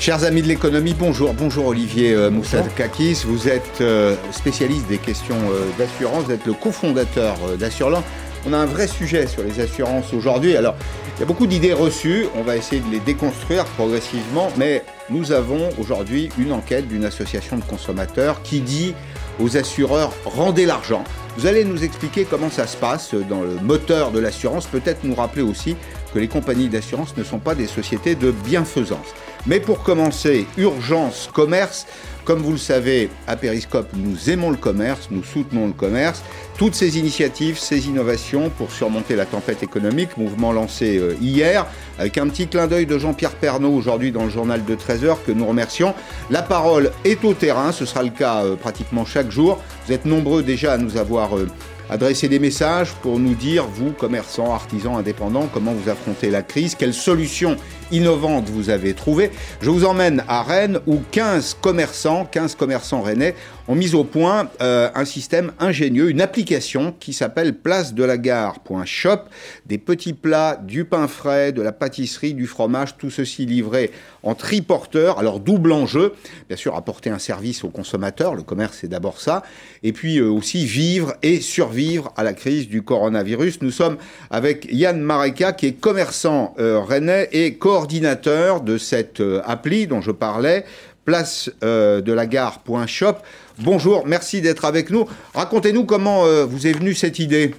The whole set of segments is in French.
Chers amis de l'économie, bonjour. Bonjour Olivier euh, Moussadakis. Vous êtes euh, spécialiste des questions euh, d'assurance. Vous êtes le cofondateur euh, d'Assurland. On a un vrai sujet sur les assurances aujourd'hui. Alors, il y a beaucoup d'idées reçues. On va essayer de les déconstruire progressivement. Mais nous avons aujourd'hui une enquête d'une association de consommateurs qui dit aux assureurs rendez l'argent. Vous allez nous expliquer comment ça se passe dans le moteur de l'assurance. Peut-être nous rappeler aussi que les compagnies d'assurance ne sont pas des sociétés de bienfaisance. Mais pour commencer, urgence commerce. Comme vous le savez, à Periscope, nous aimons le commerce, nous soutenons le commerce. Toutes ces initiatives, ces innovations pour surmonter la tempête économique, mouvement lancé euh, hier, avec un petit clin d'œil de Jean-Pierre Pernaud aujourd'hui dans le journal de 13h que nous remercions. La parole est au terrain, ce sera le cas euh, pratiquement chaque jour. Vous êtes nombreux déjà à nous avoir euh, adresser des messages pour nous dire, vous, commerçants, artisans, indépendants, comment vous affrontez la crise, quelles solutions innovantes vous avez trouvées. Je vous emmène à Rennes où 15 commerçants, 15 commerçants rennais ont mis au point euh, un système ingénieux, une application qui s'appelle place de la gare.shop. Des petits plats, du pain frais, de la pâtisserie, du fromage, tout ceci livré en triporteur. Alors double enjeu, bien sûr apporter un service aux consommateurs, le commerce c'est d'abord ça, et puis euh, aussi vivre et survivre à la crise du coronavirus. Nous sommes avec Yann Mareka qui est commerçant euh, rennais et coordinateur de cette euh, appli dont je parlais place euh, de la gare.shop. Bonjour, merci d'être avec nous. Racontez-nous comment euh, vous est venue cette idée.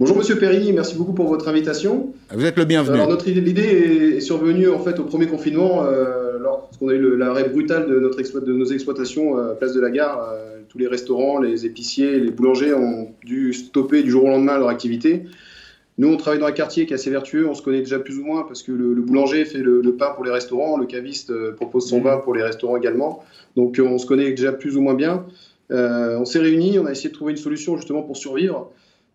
Bonjour Monsieur Perry, merci beaucoup pour votre invitation. Vous êtes le bienvenu. Alors notre idée, l'idée est survenue en fait au premier confinement, euh, lorsqu'on a eu l'arrêt brutal de, notre exploit- de nos exploitations place de la gare. Tous les restaurants, les épiciers, les boulangers ont dû stopper du jour au lendemain leur activité. Nous, on travaille dans un quartier qui est assez vertueux, on se connaît déjà plus ou moins parce que le, le boulanger fait le, le pain pour les restaurants, le caviste euh, propose son Mhm. vin pour les restaurants également. Donc euh, on se connaît déjà plus ou moins bien. Euh, on s'est réunis, on a essayé de trouver une solution justement pour survivre.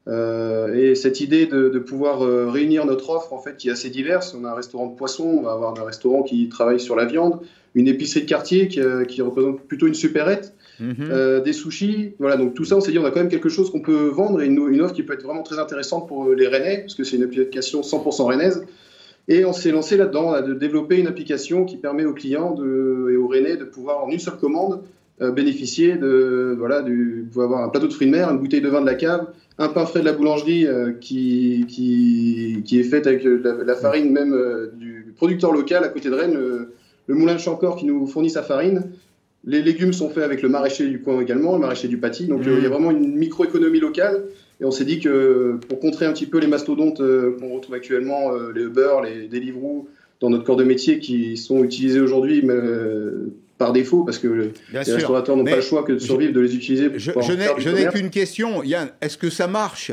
Euh, et cette idée de, de pouvoir euh, réunir notre offre, en fait, qui est assez diverse. On a un restaurant de poisson, on va avoir un restaurant qui travaille sur la viande, une épicerie de quartier qui, qui représente plutôt une supérette, Mhm. euh, des sushis. Voilà, donc tout ça, on s'est dit, on a quand même quelque chose qu'on peut vendre et une, offre qui peut être vraiment très intéressante pour euh, les Rennais, parce que c'est une application 100% rennaise. Et on s'est lancé là-dedans, là, de développer une application qui permet aux clients et aux Rennais de pouvoir, en une seule commande, euh, bénéficier de, voilà, du, pouvoir avoir un plateau de fruits de mer, une bouteille de vin de la cave, un pain frais de la boulangerie qui, qui, est fait avec la, farine même du producteur local à côté de Rennes, le, le moulin de Chancor qui nous fournit sa farine. Les légumes sont faits avec le maraîcher du coin également, le maraîcher du Paty. Donc Mmh. euh, il y a vraiment une microéconomie locale. Et on s'est dit que pour contrer un petit peu les mastodontes euh, qu'on retrouve actuellement, euh, les Uber, les Deliveroo, dans notre corps de métier qui sont utilisés aujourd'hui mais, euh, par défaut parce que Bien les sûr. restaurateurs n'ont pas le choix que de survivre, de les utiliser pour Je, n'ai- qu'une question, Yann. Est-ce que ça marche?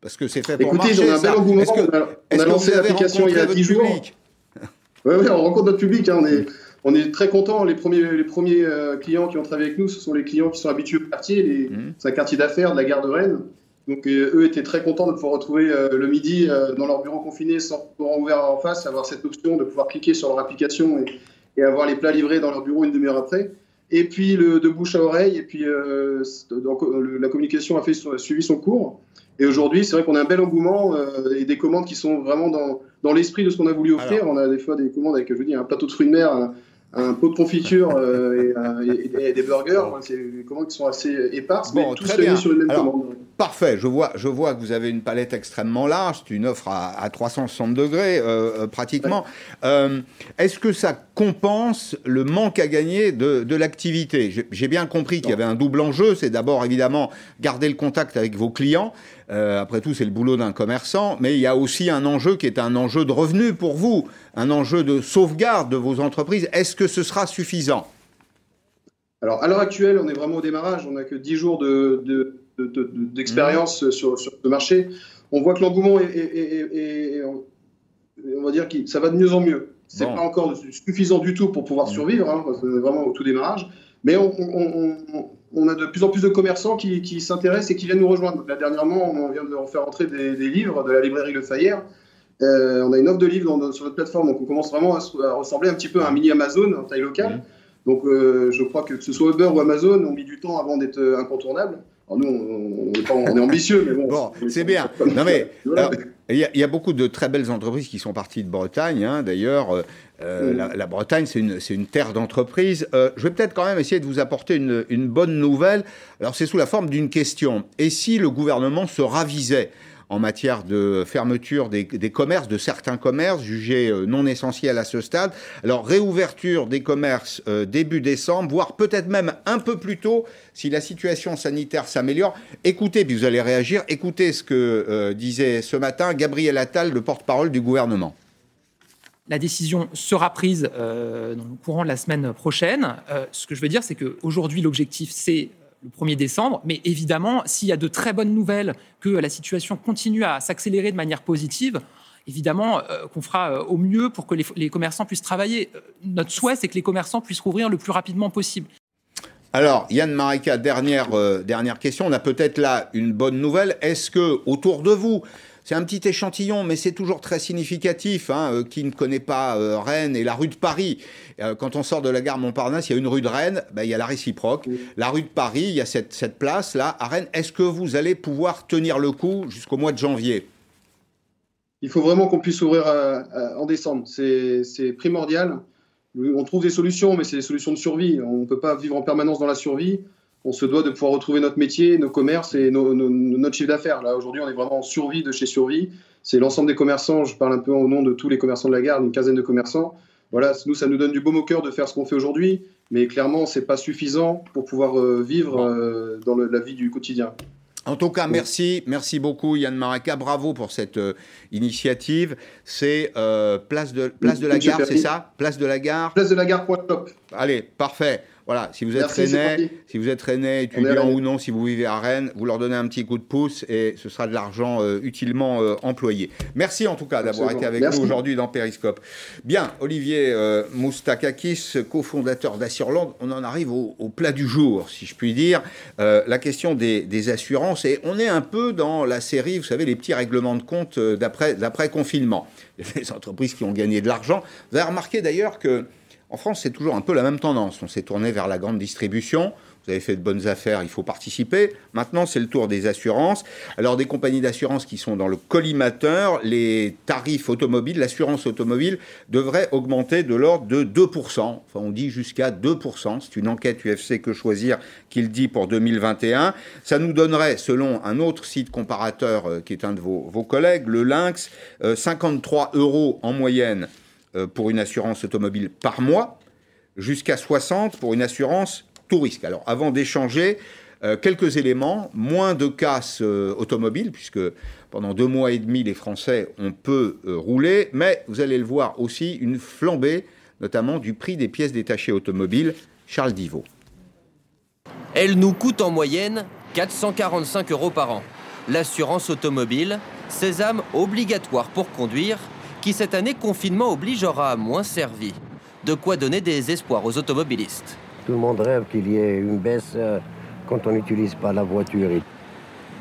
Parce que c'est fait pour Écoutez, marcher. on a un bel engouement. On a, on lancé l'application il y a rencontré 10 votre jours. public? Oui, oui, on rencontre notre public. hein, on, est, on est très contents. Les premiers, les premiers euh, clients qui ont travaillé avec nous, ce sont les clients qui sont habitués au quartier. Les- Mhm. C'est un quartier d'affaires de la gare de Rennes. Donc euh, eux étaient très contents de pouvoir retrouver euh, le midi dans leur bureau confiné sans pouvoir ouvert en face, avoir cette option de pouvoir cliquer sur leur application et, et avoir les plats livrés dans leur bureau une demi-heure après. Et puis le, de bouche à oreille, et puis c'est- donc, le- la communication a fait suivi son cours. Et aujourd'hui, c'est vrai qu'on a un bel engouement euh, et des commandes qui sont vraiment dans, dans l'esprit de ce qu'on a voulu offrir. On a des fois des commandes avec, je vous dis, un plateau de fruits de mer, un, un pot de confiture euh, et, un- et- des burgers. C'est commandes qui sont assez éparses, Bon, mais tous réunis sur une même Alors, commande. Parfait, je vois, je vois que vous avez une palette extrêmement large, c'est une offre à, à 360 degrés euh, euh, pratiquement. Euh, Est-ce que ça compense le manque à gagner de, de l'activité? J'ai bien compris qu'il y avait un double enjeu, c'est d'abord évidemment garder le contact avec vos clients, après tout c'est le boulot d'un commerçant, mais il y a aussi un enjeu qui est un enjeu de revenu pour vous, un enjeu de sauvegarde de vos entreprises. Est-ce que ce sera suffisant? Alors, à l'heure actuelle, on est vraiment au démarrage. On n'a que 10 jours de- de- de- de- d'expérience Mmh. sur, sur ce marché. On voit que l'engouement est, est- est- est- est- on on va dire que ça va de mieux en mieux. C'est Bon. pas encore suffisant du tout pour pouvoir Mmh. survivre. hein, vraiment au tout démarrage. Mais on, on- on- on a de plus en plus de commerçants qui, qui s'intéressent et qui viennent nous rejoindre. Là, dernièrement, on vient de faire entrer des, des livres de la librairie Le Fayère. Euh, on a une offre de livres dans- sur notre plateforme, donc on commence vraiment à, se- à ressembler un petit peu à un mini Amazon en taille locale. Mmh. Donc euh, je crois que que ce soit Uber ou Amazon, ont mis du temps avant d'être euh, incontournables. Alors nous, on, on est, pas- on est ambitieux, mais bon. Bon, on est- c'est bien. Non, mais, alors, Il y, a, il y a beaucoup de très belles entreprises qui sont parties de Bretagne, hein, d'ailleurs. Euh, la, Bretagne, c'est une, une, terre d'entreprise. je vais peut-être quand même essayer de vous apporter une, une bonne nouvelle. Alors, c'est sous la forme d'une question. Et si le gouvernement se ravisait? En matière de fermeture des, commerces, de certains commerces jugés euh, non essentiels à ce stade. Alors réouverture des commerces euh, début décembre, voire peut-être même un peu plus tôt si la situation sanitaire s'améliore. Écoutez, puis vous allez réagir, écoutez ce que euh, disait ce matin Gabriel Attal, le porte-parole du gouvernement. La décision sera prise dans le courant de la semaine prochaine. ce que je veux dire, c'est qu'aujourd'hui, l'objectif, c'est le 1er décembre. Mais évidemment, s'il y a de très bonnes nouvelles, que la situation continue à s'accélérer de manière positive, évidemment euh, qu'on fera euh, au mieux pour que les, commerçants puissent travailler. Euh, notre souhait, c'est que les commerçants puissent rouvrir le plus rapidement possible. Alors, Yann Marika, dernière, dernière question. On a peut-être là une bonne nouvelle. Est-ce que autour de vous, c'est un petit échantillon, mais c'est toujours très significatif. Hein, euh, qui ne connaît pas euh, Rennes et la rue de Paris euh, Quand on sort de la gare Montparnasse, il y a une rue de Rennes, ben, il y a la réciproque. La rue de Paris, il y a cette, cette place-là à Rennes. Est-ce que vous allez pouvoir tenir le coup jusqu'au mois de janvier? Il faut vraiment qu'on puisse ouvrir en décembre. C'est primordial. On trouve des solutions, mais c'est des solutions de survie. On ne peut pas vivre en permanence dans la survie on se doit de pouvoir retrouver notre métier, nos commerces et notre chiffre d'affaires. Là, aujourd'hui, on est vraiment en survie de chez survie. C'est l'ensemble des commerçants. Je parle un peu au nom de tous les commerçants de la gare, une quinzaine de commerçants. Voilà, nous, ça nous donne du baume au cœur de faire ce qu'on fait aujourd'hui, mais clairement, c'est pas suffisant pour pouvoir euh, vivre euh, dans la vie du quotidien. En tout cas, merci, merci beaucoup Yann Maraca, bravo pour cette euh, initiative. C'est place de place de la gare, c'est ça? Place de la gare. Place de la gare. Top. Allez, parfait. Voilà, si vous êtes Rennais, si vous êtes Rennais, étudiant ou non, si vous vivez à Rennes, vous leur donnez un petit coup de pouce et ce sera de l'argent euh, utilement euh, employé. Merci en tout cas d'avoir été avec nous aujourd'hui dans Periscope. Bien, Olivier euh, Moustakakis, cofondateur d'Assurland, on en arrive au, plat du jour, si je puis dire, la question des, des, assurances. Et on est un peu dans la série, vous savez, les petits règlements de compte d'après confinement. Les entreprises qui ont gagné de l'argent. Vous avez remarqué d'ailleurs que en France, c'est toujours un peu la même tendance. On s'est tourné vers la grande distribution. Vous avez fait de bonnes affaires, il faut participer. Maintenant, c'est le tour des assurances. Alors, des compagnies d'assurance qui sont dans le collimateur, les tarifs automobiles, l'assurance automobile devrait augmenter de l'ordre de 2%. Enfin, on dit jusqu'à 2%. C'est une enquête UFC que choisir qu'il dit pour 2021. Ça nous donnerait, selon un autre site comparateur euh, qui est un de vos, collègues, le Lynx, 53 euh, euros en moyenne pour une assurance automobile par mois, jusqu'à 60 pour une assurance tout risque. Alors avant d'échanger, euh, quelques éléments, moins de casse euh, automobiles, puisque pendant deux mois et demi, les Français, on peut rouler, mais vous allez le voir aussi, une flambée, notamment du prix des pièces détachées automobiles. Charles Divot. Elle nous coûte en moyenne 445 euros par an. L'assurance automobile, sésame obligatoire pour conduire, qui cette année confinement oblige aura moins servi. De quoi donner des espoirs aux automobilistes. Tout le monde rêve qu'il y ait une baisse euh, quand on n'utilise pas la voiture.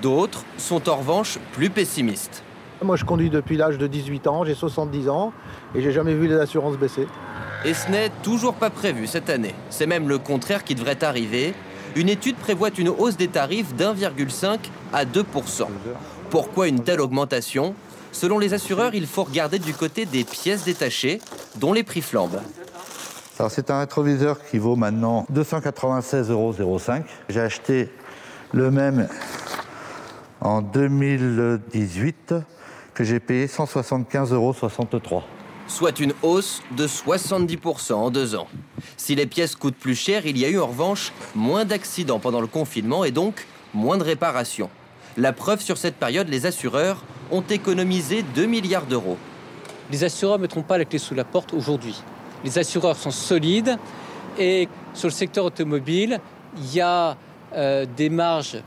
D'autres sont en revanche plus pessimistes. Moi je conduis depuis l'âge de 18 ans, j'ai 70 ans et j'ai jamais vu les assurances baisser. Et ce n'est toujours pas prévu cette année. C'est même le contraire qui devrait arriver. Une étude prévoit une hausse des tarifs d'1,5 à 2% Pourquoi une telle augmentation? Selon les assureurs, il faut regarder du côté des pièces détachées, dont les prix flambent. c'est un rétroviseur qui vaut maintenant 296,05 euros. J'ai acheté le même en 2018 que j'ai payé 175,63 euros. Soit une hausse de 70% en deux ans. Si les pièces coûtent plus cher, il y a eu en revanche moins d'accidents pendant le confinement et donc moins de réparations. La preuve sur cette période, les assureurs ont économisé 2 milliards d'euros. Les assureurs ne mettront pas la clé sous la porte aujourd'hui. Les assureurs sont solides et sur le secteur automobile, il y a euh, des marges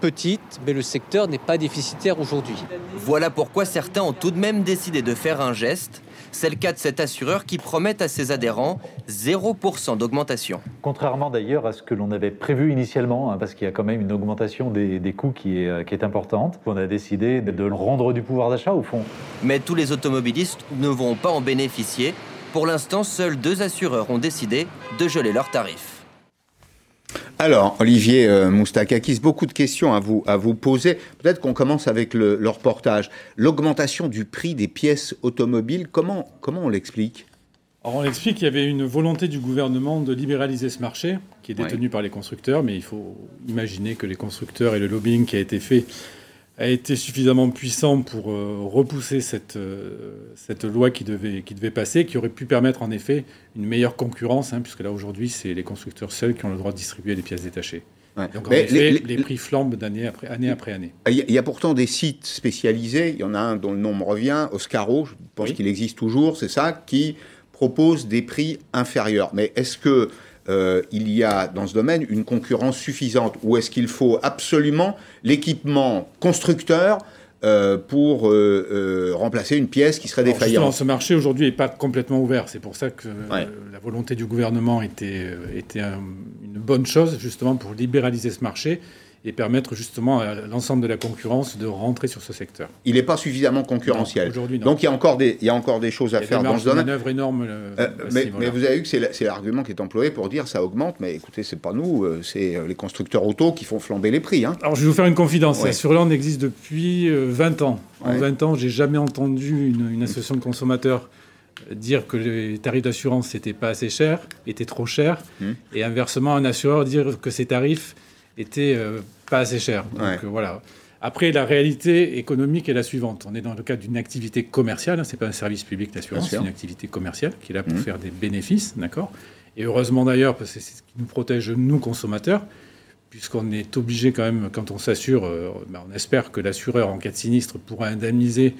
petites, mais le secteur n'est pas déficitaire aujourd'hui. Voilà pourquoi certains ont tout de même décidé de faire un geste c'est le cas de cet assureur qui promet à ses adhérents 0% d'augmentation. Contrairement d'ailleurs à ce que l'on avait prévu initialement, hein, parce qu'il y a quand même une augmentation des, coûts qui est, euh, qui est importante, on a décidé de rendre du pouvoir d'achat au fond. Mais tous les automobilistes ne vont pas en bénéficier. Pour l'instant, seuls deux assureurs ont décidé de geler leurs tarifs. Alors, Olivier euh, Moustakakis, beaucoup de questions à vous, à vous poser. Peut-être qu'on commence avec le, reportage. L'augmentation du prix des pièces automobiles, comment, comment on l'explique? Alors on explique qu'il y avait une volonté du gouvernement de libéraliser ce marché, qui est détenu par les constructeurs, mais il faut imaginer que les constructeurs et le lobbying qui a été fait a été suffisamment puissant pour euh, repousser cette, euh, cette loi qui devait, qui devait passer, qui aurait pu permettre en effet une meilleure concurrence, hein, puisque là aujourd'hui c'est les constructeurs seuls qui ont le droit de distribuer les pièces détachées. Donc en effet, les, prix flambent d'année après année. Après année. Il y, a pourtant des sites spécialisés, il y en a un dont le nom me revient, Oscaro, je pense qu'il existe toujours, c'est ça, qui propose des prix inférieurs. Mais est-ce que euh, il y a dans ce domaine une concurrence suffisante ou est-ce qu'il faut absolument l'équipement constructeur euh, pour euh, remplacer une pièce qui serait défaillante? ce marché aujourd'hui n'est pas complètement ouvert. C'est pour ça que la volonté du gouvernement était, était une bonne chose, justement, pour libéraliser ce marché et permettre justement à l'ensemble de la concurrence de rentrer sur ce secteur. Il n'est pas suffisamment concurrentiel. Aujourd'hui, Donc il y, a encore des, il y a encore des choses à faire dans ce domaine. manœuvre énorme. Euh, mais, mais, vous avez vu que c'est l'argument qui est employé pour dire ça augmente, mais écoutez, c'est pas nous, euh, c'est euh, les constructeurs auto qui font flamber les prix. Hein. Alors je vais vous faire une confidence. Ouais. Surland existe depuis 20 ans. En 20 ans, j'ai jamais entendu une, association de consommateurs dire que les tarifs d'assurance n'étaient pas assez chers, étaient trop chers, hum. et inversement, un assureur dire que ces tarifs étaient pas assez cher. Donc euh, voilà. Après, la réalité économique est la suivante. On est dans le cadre d'une activité commerciale. Hein, c'est pas un service public d'assurance, c'est une activité commerciale qui est là pour mmh. faire des bénéfices, d'accord? Et heureusement d'ailleurs, parce que c'est ce qui nous protège nous consommateurs, puisqu'on est obligé quand même, quand on s'assure, euh, ben, on espère que l'assureur en cas de sinistre pourra indemniser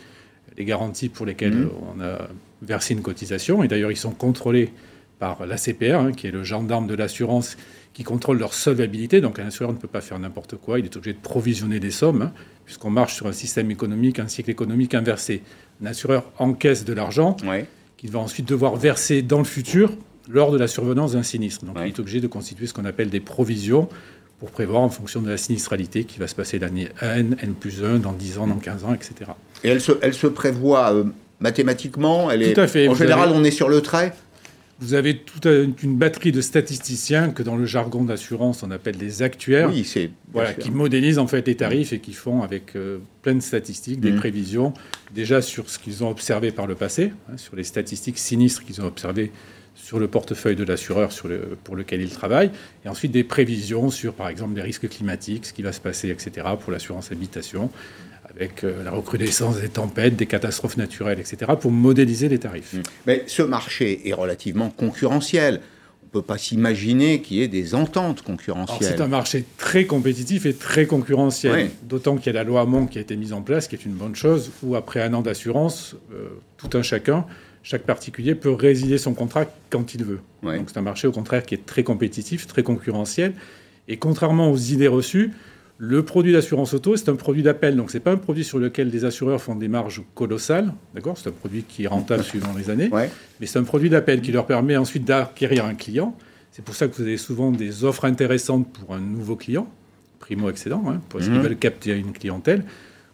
les garanties pour lesquelles mmh. on a versé une cotisation. Et d'ailleurs, ils sont contrôlés par l'ACPR, hein, qui est le gendarme de l'assurance qui contrôlent leur solvabilité. Donc un assureur ne peut pas faire n'importe quoi, il est obligé de provisionner des sommes, hein, puisqu'on marche sur un système économique, un cycle économique inversé. Un assureur encaisse de l'argent qu'il va ensuite devoir verser dans le futur lors de la survenance d'un sinistre. Donc il est obligé de constituer ce qu'on appelle des provisions pour prévoir en fonction de la sinistralité qui va se passer l'année N, N plus 1, dans 10 ans, dans 15 ans, etc. Et elle se, elle se prévoit euh, mathématiquement elle est, Tout à fait. En général, on est sur le trait? Vous avez toute une batterie de statisticiens que dans le jargon d'assurance on appelle des actuaires, oui, c'est voilà, qui modélisent en fait les tarifs et qui font avec euh, plein de statistiques des mmh. prévisions déjà sur ce qu'ils ont observé par le passé, hein, sur les statistiques sinistres qu'ils ont observées sur le portefeuille de l'assureur le, pour lequel ils travaillent, et ensuite des prévisions sur par exemple les risques climatiques, ce qui va se passer, etc. pour l'assurance habitation avec euh, la recrudescence des tempêtes, des catastrophes naturelles, etc., pour modéliser les tarifs. Mmh. Mais ce marché est relativement concurrentiel. On ne peut pas s'imaginer qu'il y ait des ententes concurrentielles. C'est un marché très compétitif et très concurrentiel, d'autant qu'il y a la loi Hamon qui a été mise en place, qui est une bonne chose, où après un an d'assurance, euh, tout un chacun, chaque particulier peut résilier son contrat quand il veut. Donc c'est un marché au contraire qui est très compétitif, très concurrentiel, et contrairement aux idées reçues, le produit d'assurance auto, c'est un produit d'appel, donc ce n'est pas un produit sur lequel les assureurs font des marges colossales, d'accord? C'est un produit qui est rentable suivant les années, mais c'est un produit d'appel qui leur permet ensuite d'acquérir un client. C'est pour ça que vous avez souvent des offres intéressantes pour un nouveau client, primo-excédent, hein, parce qu'ils mhm. veulent capter une clientèle,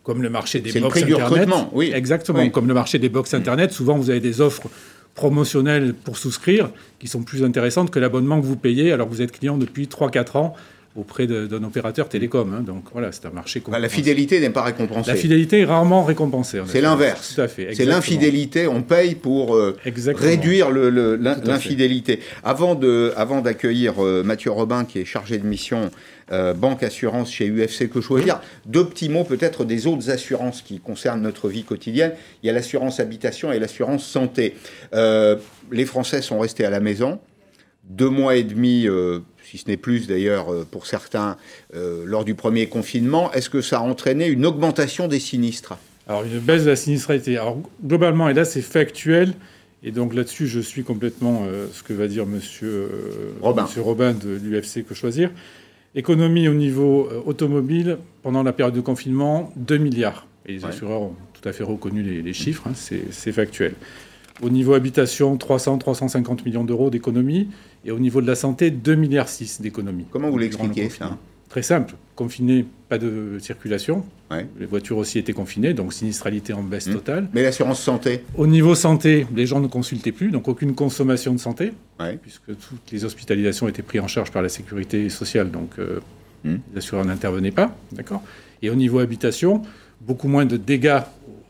comme le marché des box Internet. oui. Exactement, comme le marché des box Internet, souvent vous avez des offres promotionnelles pour souscrire qui sont plus intéressantes que l'abonnement que vous payez alors que vous êtes client depuis 3-4 ans auprès d'un opérateur télécom. Hein. Donc voilà, c'est un marché bah, La fidélité n'est pas récompensée. La fidélité est rarement récompensée. C'est l'inverse. Tout à fait. C'est l'infidélité. On paye pour euh, réduire l'infidélité. Avant d'accueillir avant euh, Mathieu Robin, qui est chargé de mission euh, banque assurance chez UFC Que Choisir, deux petits mots peut-être des autres assurances qui concernent notre vie quotidienne. Il y a l'assurance habitation et l'assurance santé. les Français sont restés à la maison deux mois et demi si ce n'est plus d'ailleurs euh, pour certains, euh, lors du premier confinement. Est-ce que ça a entraîné une augmentation des sinistres? Alors, une baisse de la sinistralité. Alors, globalement, et là, c'est factuel. Et donc là-dessus, je suis complètement euh, ce que va dire Monsieur Robin, monsieur Robin de l'UFC Que Choisir. Économie au niveau automobile, pendant la période de confinement, 2 milliards. Et les assureurs ont tout à fait reconnu les, chiffres, hein, c'est factuel. Au niveau habitation, 300-350 millions d'euros d'économie. Et au niveau de la santé, 2,6 milliards d'économies. Comment vous l'expliquez ça Très simple. Confiné, pas de circulation. Les voitures aussi étaient confinées, donc sinistralité en baisse mmh. totale. Mais l'assurance santé Au niveau santé, les gens ne consultaient plus, donc aucune consommation de santé, puisque toutes les hospitalisations étaient prises en charge par la sécurité sociale, donc euh, mmh. les assureurs n'intervenaient pas. D'accord? Et au niveau habitation, beaucoup moins de dégâts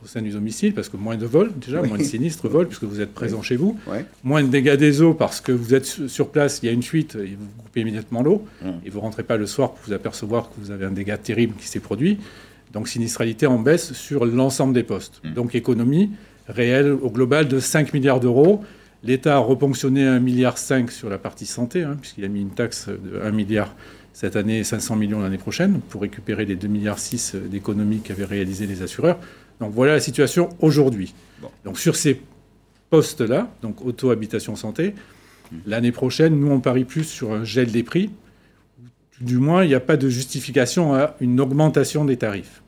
au sein du domicile, parce que moins de vols, déjà, moins de sinistres vols, puisque vous êtes présent chez vous. Moins de dégâts des eaux, parce que vous êtes sur place, il y a une fuite, et vous coupez immédiatement l'eau, mmh. et vous ne rentrez pas le soir pour vous apercevoir que vous avez un dégât terrible qui s'est produit. Donc sinistralité en baisse sur l'ensemble des postes. Mmh. Donc économie réelle au global de 5 milliards d'euros. L'État a reponctionné 1,5 milliard sur la partie santé, hein, puisqu'il a mis une taxe de 1 milliard cette année et 500 millions l'année prochaine pour récupérer les 2,6 milliards d'économies qu'avaient réalisé les assureurs. Donc voilà la situation aujourd'hui. Donc sur ces postes-là, donc auto, habitation, santé, mmh. l'année prochaine, nous on parie plus sur un gel des prix. Du moins, il n'y a pas de justification à une augmentation des tarifs.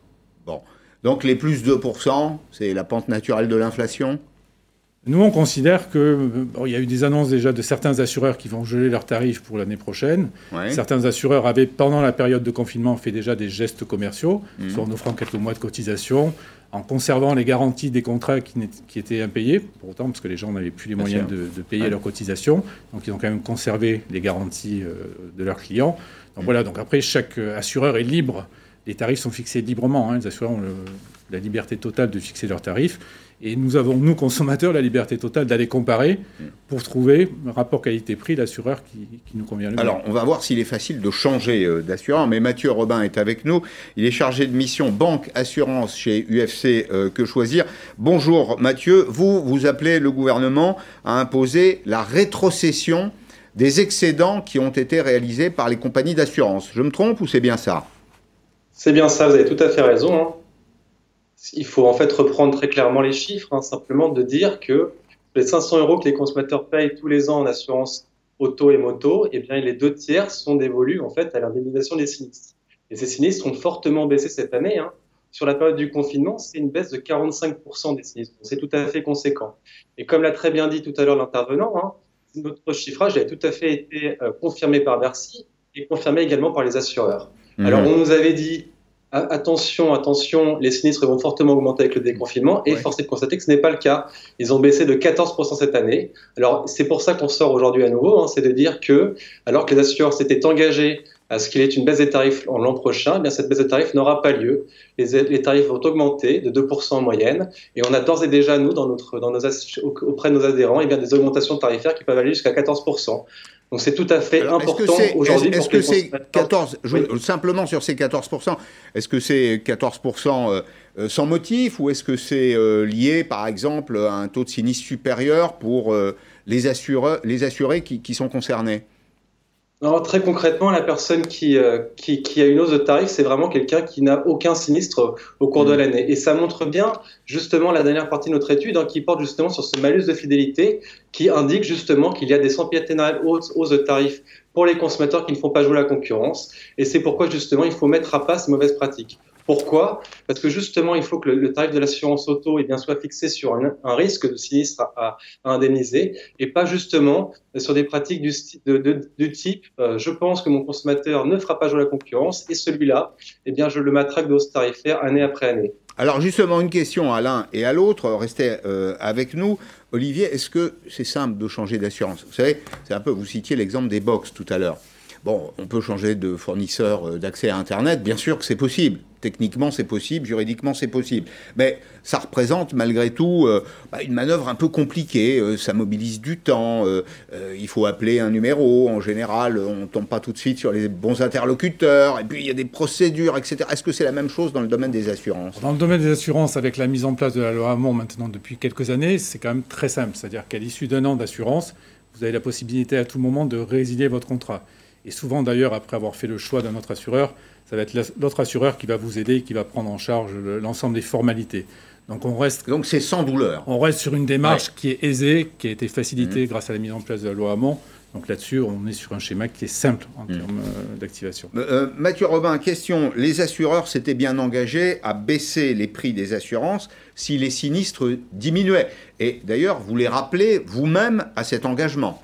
Bon. Donc les plus 2%, c'est la pente naturelle de l'inflation? Nous, on considère que il y a eu des annonces déjà de certains assureurs qui vont geler leurs tarifs pour l'année prochaine. Certains assureurs avaient, pendant la période de confinement, fait déjà des gestes commerciaux, mmh. soit en offrant quelques mois de cotisation, en conservant les garanties des contrats qui, étaient impayés, pour autant, parce que les gens n'avaient plus les moyens de, payer leurs cotisations. Donc, ils ont quand même conservé les garanties euh, de leurs clients. Donc, mmh. voilà. Donc, après, chaque assureur est libre. Les tarifs sont fixés librement. Hein. Les assureurs ont la liberté totale de fixer leurs tarifs. Et nous avons, nous, consommateurs, la liberté totale d'aller comparer pour trouver un rapport qualité-prix d'assureur qui, nous convient le mieux. Alors, on va voir s'il est facile de changer euh, d'assureur, mais Mathieu Robin est avec nous. Il est chargé de mission banque assurance chez UFC euh, Que Choisir. Bonjour Mathieu, vous, vous appelez le gouvernement à imposer la rétrocession des excédents qui ont été réalisés par les compagnies d'assurance. Je me trompe ou c'est bien ça? C'est bien ça, vous avez tout à fait raison. Hein il faut en fait reprendre très clairement les chiffres, hein, simplement de dire que les 500 euros que les consommateurs payent tous les ans en assurance auto et moto, eh bien, les deux tiers sont dévolus en fait à l'indemnisation des sinistres. Et ces sinistres ont fortement baissé cette année. Hein. Sur la période du confinement, c'est une baisse de 45% des sinistres. C'est tout à fait conséquent. Et comme l'a très bien dit tout à l'heure l'intervenant, hein, notre chiffrage a tout à fait été euh, confirmé par Bercy et confirmé également par les assureurs. Mmh. Alors, on nous avait dit attention, attention, les sinistres vont fortement augmenter avec le déconfinement et force est de constater que ce n'est pas le cas. Ils ont baissé de 14% cette année. Alors c'est pour ça qu'on sort aujourd'hui à nouveau, hein, c'est de dire que alors que les assureurs s'étaient engagés à ce qu'il y ait une baisse des tarifs en l'an prochain, eh bien cette baisse des tarifs n'aura pas lieu. Les, tarifs vont augmenter de 2% en moyenne et on a d'ores et déjà, nous, dans notre, dans nos, auprès de nos adhérents, eh bien, des augmentations tarifaires qui peuvent aller jusqu'à 14%. Donc c'est tout à fait important aujourd'hui. Est-ce que c'est 14 simplement sur ces 14% Est-ce que c'est 14% euh, euh, sans motif ou est-ce que c'est euh, lié, par exemple, à un taux de sinistre supérieur pour les, assureurs, les assurés qui sont concernés? Très concrètement, la personne qui, euh, qui, qui, a une hausse de tarif, c'est vraiment quelqu'un qui n'a aucun sinistre au cours de mmh. l'année. Et ça montre bien justement la dernière partie de notre étude hein, qui porte justement sur ce malus de fidélité qui indique justement qu'il y a des centénaires hausses, hausses de tarifs pour les consommateurs qui ne font pas jouer la concurrence. Et c'est pourquoi justement il faut mettre à pas ces mauvaises pratiques. Pourquoi? Parce que justement, il faut que le, tarif de l'assurance auto eh bien, soit fixé sur un, risque de sinistre à, indemniser et pas justement sur des pratiques du, du type euh, je pense que mon consommateur ne fera pas jouer la concurrence et celui-là, eh bien, je le matraque d'hausse tarifaire année après année. Alors justement, une question à l'un et à l'autre, restez euh, avec nous. Olivier, est-ce que c'est simple de changer d'assurance? Vous savez, c'est un peu, vous citiez l'exemple des box tout à l'heure. Bon, on peut changer de fournisseur euh, d'accès à Internet, bien sûr que c'est possible. Techniquement, c'est possible, juridiquement, c'est possible. Mais ça représente malgré tout euh, bah, une manœuvre un peu compliquée. Euh, ça mobilise du temps. il faut appeler un numéro. En général, on ne tombe pas tout de suite sur les bons interlocuteurs. Et puis, il y a des procédures, etc. Est-ce que c'est la même chose dans le domaine des assurances? Dans le domaine des assurances, avec la mise en place de la loi Hamon maintenant depuis quelques années, c'est quand même très simple. C'est-à-dire qu'à l'issue d'un an d'assurance, vous avez la possibilité à tout moment de résilier votre contrat. Et souvent, d'ailleurs, après avoir fait le choix d'un autre assureur, ça va être l'autre assureur qui va vous aider, qui va prendre en charge l'ensemble des formalités. Donc on reste. Donc c'est sans douleur. On reste sur une démarche qui est aisée, qui a été facilitée mmh. grâce à la mise en place de la loi Hamon. Donc là-dessus, on est sur un schéma qui est simple en mmh. termes euh, d'activation. Euh, euh, Mathieu Robin, question. Les assureurs s'étaient bien engagés à baisser les prix des assurances si les sinistres diminuaient. Et d'ailleurs, vous les rappelez vous-même à cet engagement.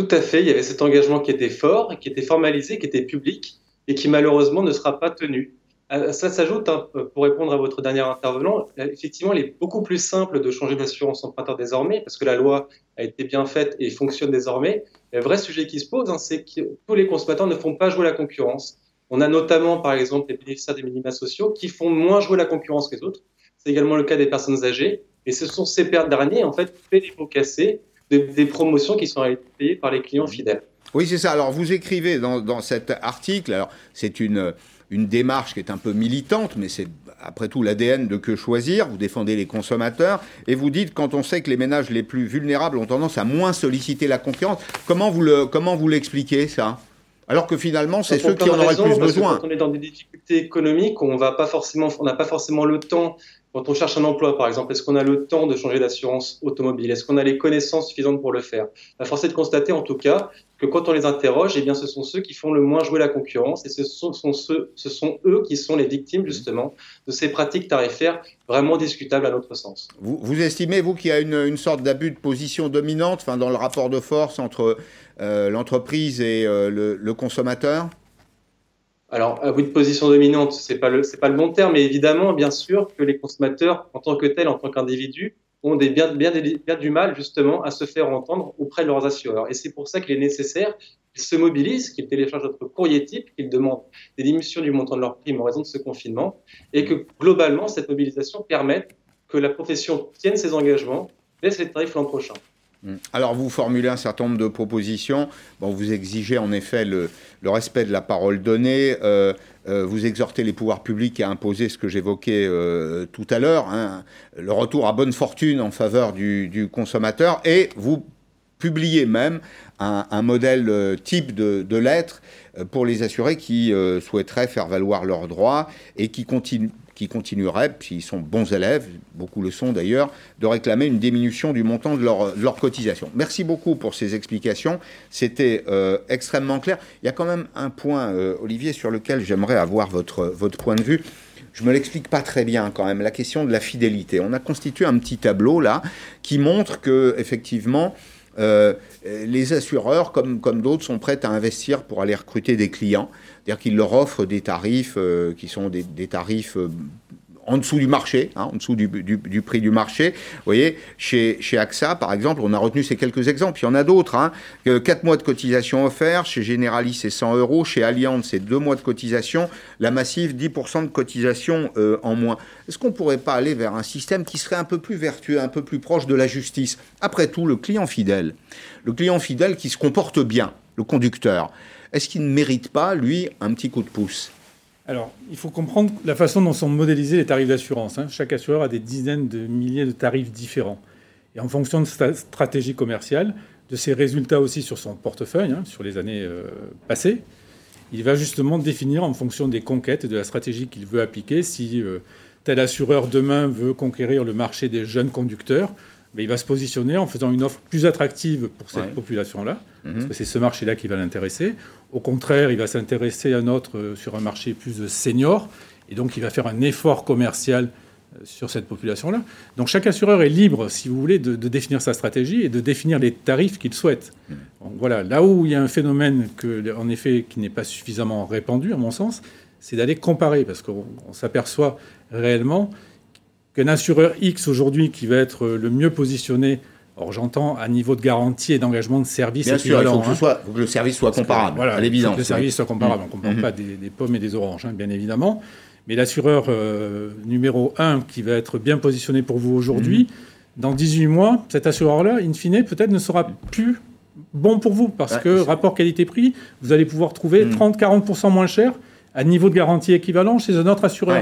Tout à fait, il y avait cet engagement qui était fort, qui était formalisé, qui était public et qui malheureusement ne sera pas tenu. Euh, ça s'ajoute, hein, pour répondre à votre dernier intervenant, euh, effectivement, il est beaucoup plus simple de changer d'assurance emprunteur désormais, parce que la loi a été bien faite et fonctionne désormais. Le vrai sujet qui se pose, hein, c'est que tous les consommateurs ne font pas jouer la concurrence. On a notamment, par exemple, les bénéficiaires des minima sociaux qui font moins jouer la concurrence que les autres, c'est également le cas des personnes âgées. Et ce sont ces derniers, en fait, qui fait des pots cassés des promotions qui sont payées par les clients fidèles. Oui, c'est ça. Alors, vous écrivez dans, dans cet article, alors c'est une, une démarche qui est un peu militante, mais c'est après tout l'ADN de Que Choisir. Vous défendez les consommateurs et vous dites quand on sait que les ménages les plus vulnérables ont tendance à moins solliciter la concurrence, comment vous le comment vous l'expliquez ça? Alors que finalement, c'est ceux qui en auraient le plus besoin. Quand on est dans des difficultés économiques, on n'a pas forcément le temps quand on cherche un emploi, par exemple, est-ce qu'on a le temps de changer d'assurance automobile? Est-ce qu'on a les connaissances suffisantes pour le faire? La force est de constater, en tout cas, que quand on les interroge, eh bien, ce sont ceux qui font le moins jouer la concurrence et ce sont, ceux, ce sont eux qui sont les victimes, justement, de ces pratiques tarifaires vraiment discutables à notre sens. Vous, vous estimez, vous, qu'il y a une, une sorte d'abus de position dominante enfin, dans le rapport de force entre euh, l'entreprise et euh, le, le consommateur? Alors, à bout de position dominante, c'est pas pas le bon terme, mais évidemment, bien sûr, que les consommateurs, en tant que tels, en tant qu'individus, ont des, bien, bien, du mal, justement, à se faire entendre auprès de leurs assureurs. Et c'est pour ça qu'il est nécessaire qu'ils se mobilisent, qu'ils téléchargent notre courrier type, qu'ils demandent des diminutions du montant de leur prime en raison de ce confinement, et que, globalement, cette mobilisation permette que la profession tienne ses engagements, laisse les tarifs l'an prochain. Mm. Alors vous formulez un certain nombre de propositions. Bon, vous exigez en effet le, respect de la parole donnée. Euh, euh, vous exhortez les pouvoirs publics à imposer ce que j'évoquais euh, tout à l'heure, hein, le retour à bonne fortune en faveur du, consommateur. Et vous publiez même un, modèle type de, de lettre pour les assurés qui souhaiteraient faire valoir leurs droits et qui continuent qui continueraient, s'ils sont bons élèves, beaucoup le sont d'ailleurs, de réclamer une diminution du montant de leur, cotisation. Merci beaucoup pour ces explications. C'était euh, extrêmement clair. Il y a quand même un point, euh, Olivier, sur lequel j'aimerais avoir votre, votre point de vue. Je me l'explique pas très bien quand même, la question de la fidélité. On a constitué un petit tableau là qui montre que effectivement euh, les assureurs, comme, comme d'autres, sont prêts à investir pour aller recruter des clients. C'est-à-dire qu'ils leur offrent des tarifs euh, qui sont des, tarifs euh, en dessous du marché, hein, en dessous du, prix du marché. Vous voyez, chez, chez AXA, par exemple, on a retenu ces quelques exemples. Il y en a d'autres. Hein. 4 mois de cotisation offerts. Chez Generali, c'est 100 euros. Chez Allianz, c'est 2 mois de cotisation. La Massive, 10% de cotisation en moins. Est-ce qu'on ne pourrait pas aller vers un système qui serait un peu plus vertueux, un peu plus proche de la justice? Après tout, le client fidèle, le client fidèle qui se comporte bien, le conducteur, est-ce qu'il ne mérite pas, lui, un petit coup de pouce? Alors, il faut comprendre la façon dont sont modélisés les tarifs d'assurance. Hein. Chaque assureur a des dizaines de milliers de tarifs différents. Et en fonction de sa stratégie commerciale, de ses résultats aussi sur son portefeuille, hein, sur les années euh, passées, il va justement définir en fonction des conquêtes et de la stratégie qu'il veut appliquer si euh, tel assureur demain veut conquérir le marché des jeunes conducteurs, il va se positionner en faisant une offre plus attractive pour cette population-là, mhm. parce que c'est ce marché-là qui va l'intéresser. Au contraire, il va s'intéresser à un autre euh, sur un marché plus senior, et donc il va faire un effort commercial euh, sur cette population-là. Donc chaque assureur est libre, si vous voulez, de, définir sa stratégie et de définir les tarifs qu'il souhaite. Mhm. voilà, là où il y a un phénomène que, en effet, qui n'est pas suffisamment répandu, à mon sens, c'est d'aller comparer, parce qu'on s'aperçoit réellement qu'un assureur X aujourd'hui qui va être le mieux positionné, or j'entends à niveau de garantie et d'engagement de service Bien sûr, il faut que, hein. le service soit comparable, voilà, à l'évidence. le service soit comparable, on ne comprend pas des, pommes et des oranges, hein, bien évidemment. Mais l'assureur euh, numéro 1 qui va être bien positionné pour vous aujourd'hui, mmh. dans 18 mois, cet assureur-là, in fine, peut-être ne sera plus bon pour vous, parce que rapport qualité-prix, vous allez pouvoir trouver 30-40% mmh. moins cher à niveau de garantie équivalent chez un autre assureur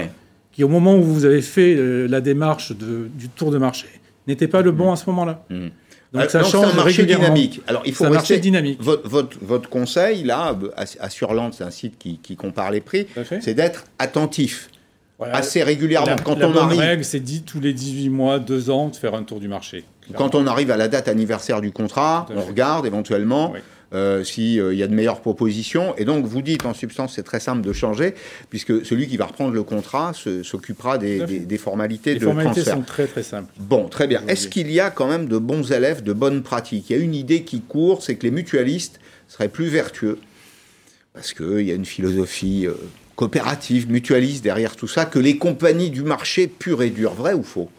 qui, au moment où vous avez fait euh, la démarche du tour de marché, n'était pas le bon mm. à ce moment-là. Mm. Donc ça change un marché dynamique. Alors il faut un marché dynamique. Votre, votre, conseil là, Assureland, c'est un site qui, compare les prix, c'est d'être attentif. assez régulièrement. La, quand on bonne arrive, règle, c'est dit tous les 18 mois, 2 ans, de faire un tour du marché. Quand on arrive à la date anniversaire du contrat, on regarde éventuellement. Euh, s'il euh, y a de meilleures propositions. Et donc, vous dites en substance, c'est très simple de changer, puisque celui qui va reprendre le contrat s'occupera des, formalités de transfert. Les formalités sont très très simples. Bon, très bien. Est-ce qu'il y a quand même de bons élèves, de bonnes pratiques? Il y a une idée qui court, c'est que les mutualistes seraient plus vertueux, parce qu'il y a une philosophie euh, coopérative, mutualiste derrière tout ça, que les compagnies du marché pur et dur. Vrai ou faux?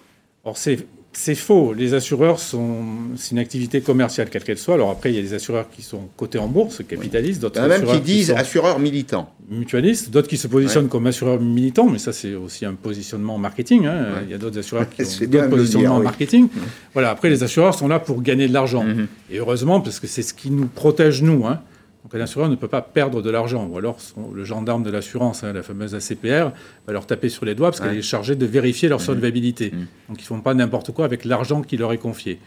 Or, c'est c'est faux. Les assureurs sont, c'est une activité commerciale quelle qu'elle soit. Alors après, il y a des assureurs qui sont cotés en bourse, capitalistes, d'autres. Il y en a même qui disent assureurs militants. mutualistes, d'autres qui se positionnent comme assureurs militants, mais ça c'est aussi un positionnement marketing. Hein. Il y a d'autres assureurs qui ont d'autres positionnements marketing. Voilà, après les assureurs sont là pour gagner de l'argent. Mmh. Et heureusement, parce que c'est ce qui nous protège nous. Hein. Donc un assureur ne peut pas perdre de l'argent. Ou alors le gendarme de l'assurance, hein, la fameuse ACPR, va leur taper sur les doigts parce qu'elle est chargée de vérifier leur mmh. solvabilité. Donc ils ne font pas n'importe quoi avec l'argent qui leur est confié.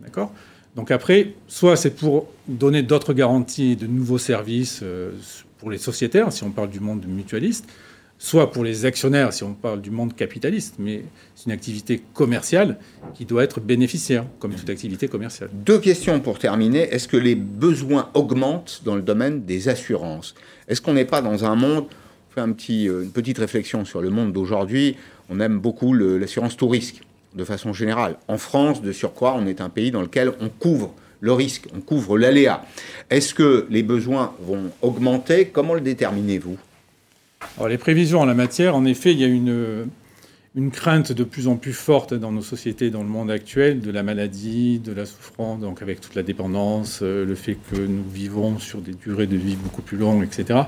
D'accord? Donc après, soit c'est pour donner d'autres garanties, de nouveaux services euh, pour les sociétaires, si on parle du monde mutualiste, soit pour les actionnaires, si on parle du monde capitaliste, mais c'est une activité commerciale qui doit être bénéficiaire, comme toute activité commerciale. Deux questions pour terminer. Est-ce que les besoins augmentent dans le domaine des assurances? Est-ce qu'on n'est pas dans un monde, on fait euh, une petite réflexion sur le monde d'aujourd'hui, on aime beaucoup l'assurance tout risque de façon générale. En France, de surcroît, on est un pays dans lequel on couvre le risque, on couvre l'aléa. Est-ce que les besoins vont augmenter? Comment le déterminez-vous? Alors, Les prévisions en la matière, en effet, il y a une, une crainte de plus en plus forte dans nos sociétés, dans le monde actuel, de la maladie, de la souffrance, donc avec toute la dépendance, euh, le fait que nous vivons sur des durées de vie beaucoup plus longues, etc.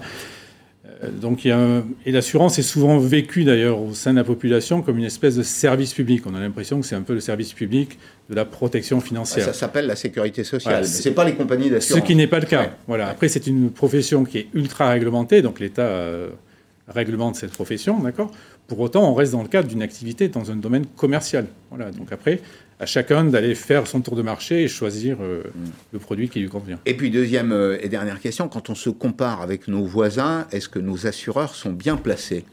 Euh, donc, il y a Et l'assurance est souvent vécue d'ailleurs au sein de la population comme une espèce de service public. On a l'impression que c'est un peu le service public de la protection financière. Ça s'appelle la sécurité sociale. Ce c'est pas les compagnies d'assurance. Ce qui n'est pas le cas. Voilà. Après, c'est une profession qui est ultra réglementée, donc l'État euh, réglemente cette profession, d'accord. Pour autant, on reste dans le cadre d'une activité dans un domaine commercial. Voilà. Donc après, à chacun d'aller faire son tour de marché et choisir euh, mm. le produit qui lui convient. Et puis deuxième euh, et dernière question, quand on se compare avec nos voisins, est-ce que nos assureurs sont bien placés?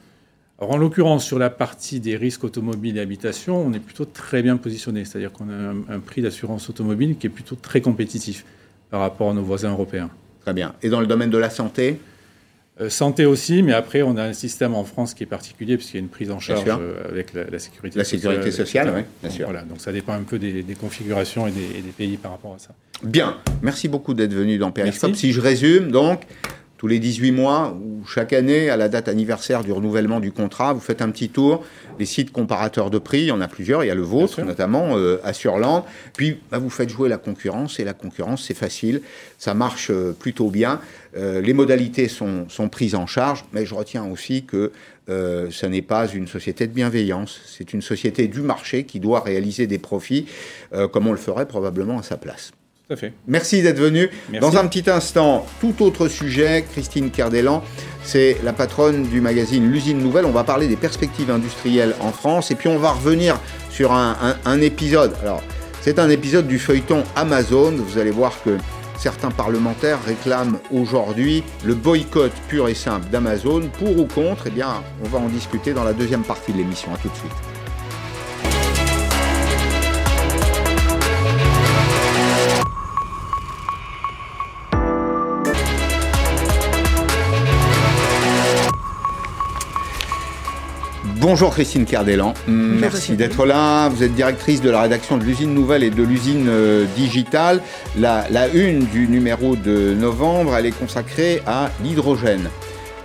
Alors en l'occurrence, sur la partie des risques automobiles et habitation, on est plutôt très bien positionné. C'est-à-dire qu'on a un, prix d'assurance automobile qui est plutôt très compétitif par rapport à nos voisins européens. Très bien. Et dans le domaine de la santé? Euh, santé aussi, mais après, on a un système en France qui est particulier, puisqu'il y a une prise en charge euh, avec la, sécurité la sociale. sécurité sociale, oui, bien sûr. Voilà, donc ça dépend un peu des, configurations et des, des, pays par rapport à ça. Bien, merci beaucoup d'être venu dans Periscope. Si je résume, donc, tous les 18 mois ou chaque année, à la date anniversaire du renouvellement du contrat, vous faites un petit tour. Les sites comparateurs de prix, il y en a plusieurs, il y a le vôtre notamment, euh, Assureland. Puis bah, vous faites jouer la concurrence et la concurrence, c'est facile, ça marche euh, plutôt bien. Euh, les modalités sont, sont, prises en charge, mais je retiens aussi que euh, ce n'est pas une société de bienveillance, c'est une société du marché qui doit réaliser des profits comme on le ferait probablement à sa place. Merci d'être venu. Dans un petit instant, tout autre sujet, Christine Kerdelan, c'est la patronne du magazine L'usine nouvelle. On va parler des perspectives industrielles en France et puis on va revenir sur un, un épisode. Alors, c'est un épisode du feuilleton Amazon. Vous allez voir que certains parlementaires réclament aujourd'hui le boycott pur et simple d'Amazon. Pour ou contre, eh bien, on va en discuter dans la deuxième partie de l'émission. À tout de suite. Bonjour Christine Cardellan, merci d'être là. Vous êtes directrice de la rédaction de l'usine nouvelle et de l'usine euh, digitale. La, une du numéro de novembre, elle est consacrée à l'hydrogène.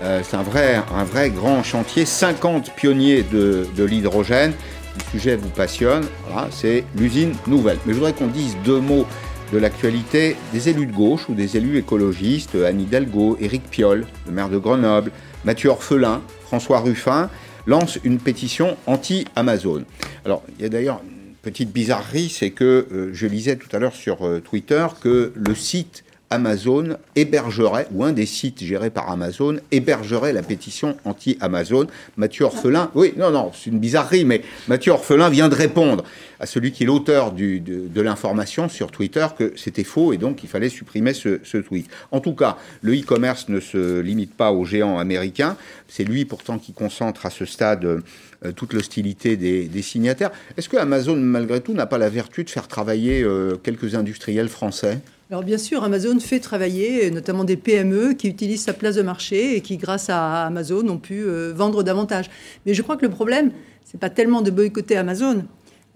Euh, c'est un vrai, un vrai grand chantier, 50 pionniers de, l'hydrogène. Le sujet vous passionne, voilà, c'est l'usine nouvelle. Mais je voudrais qu'on dise deux mots de l'actualité des élus de gauche ou des élus écologistes, Anne Hidalgo, Éric Piolle, le maire de Grenoble, Mathieu Orphelin, François Ruffin lance une pétition anti-Amazon. Alors, il y a d'ailleurs une petite bizarrerie, c'est que euh, je lisais tout à l'heure sur euh, Twitter que le site Amazon hébergerait, ou un des sites gérés par Amazon, hébergerait la pétition anti-Amazon. Mathieu Orphelin, oui, non, non, c'est une bizarrerie, mais Mathieu Orphelin vient de répondre à celui qui est l'auteur de, de l'information sur Twitter que c'était faux et donc il fallait supprimer ce, ce tweet. En tout cas, le e-commerce ne se limite pas aux géants américains. C'est lui pourtant qui concentre à ce stade euh, toute l'hostilité des, des, signataires. Est-ce que Amazon, malgré tout, n'a pas la vertu de faire travailler euh, quelques industriels français? Alors bien sûr, Amazon fait travailler notamment des PME qui utilisent sa place de marché et qui, grâce à Amazon, ont pu euh, vendre davantage. Mais je crois que le problème, c'est pas tellement de boycotter Amazon.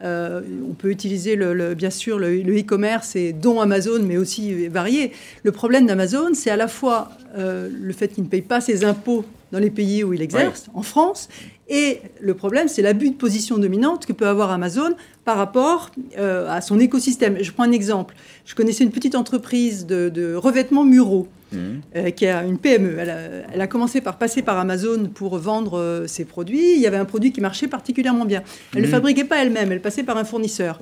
Euh, on peut utiliser bien sûr le e-commerce et dont Amazon, mais aussi varié. Le problème d'Amazon, c'est à la fois euh, le fait qu'il ne paye pas ses impôts dans les pays où il exerce, en France, et le problème, c'est l'abus de position dominante que peut avoir Amazon par rapport euh, à son écosystème. Je prends un exemple. Je connaissais une petite entreprise de, revêtements muraux mmh. qui est une PME. Elle a, elle a, commencé par passer par Amazon pour vendre ses produits. Il y avait un produit qui marchait particulièrement bien. Elle ne le fabriquait pas elle-même, elle passait par un fournisseur.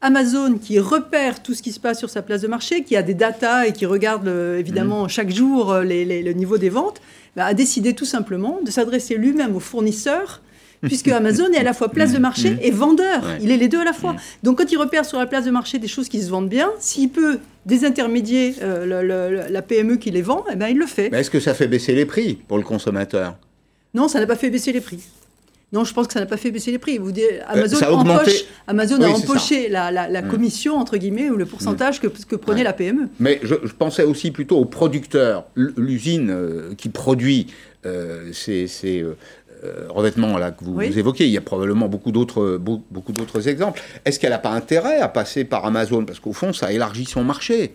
Amazon qui repère tout ce qui se passe sur sa place de marché, qui a des datas et qui regarde évidemment chaque jour le niveau des ventes, bah, a décidé tout simplement de s'adresser lui-même aux fournisseurs puisque Amazon est à la fois place de marché mm. et vendeur. Il est les deux à la fois. Mm. Donc quand il repère sur la place de marché des choses qui se vendent bien, s'il peut désintermédier euh, la PME qui les vend, eh ben, il le fait. Est-ce que ça fait baisser les prix pour le consommateur? Non, ça n'a pas fait baisser les prix. Non, je pense que ça n'a pas fait baisser les prix. Vous euh, Amazon, a empoché la, mm. commission, entre guillemets, ou le pourcentage que, que, prenait la PME. Mais je, pensais aussi plutôt aux producteurs. L'usine euh, qui produit ces, euh, revêtement là, que vous, évoquez. Il y a probablement beaucoup d'autres, beaucoup d'autres exemples. Est-ce qu'elle n'a pas intérêt à passer par Amazon? Parce qu'au fond, ça élargit son marché.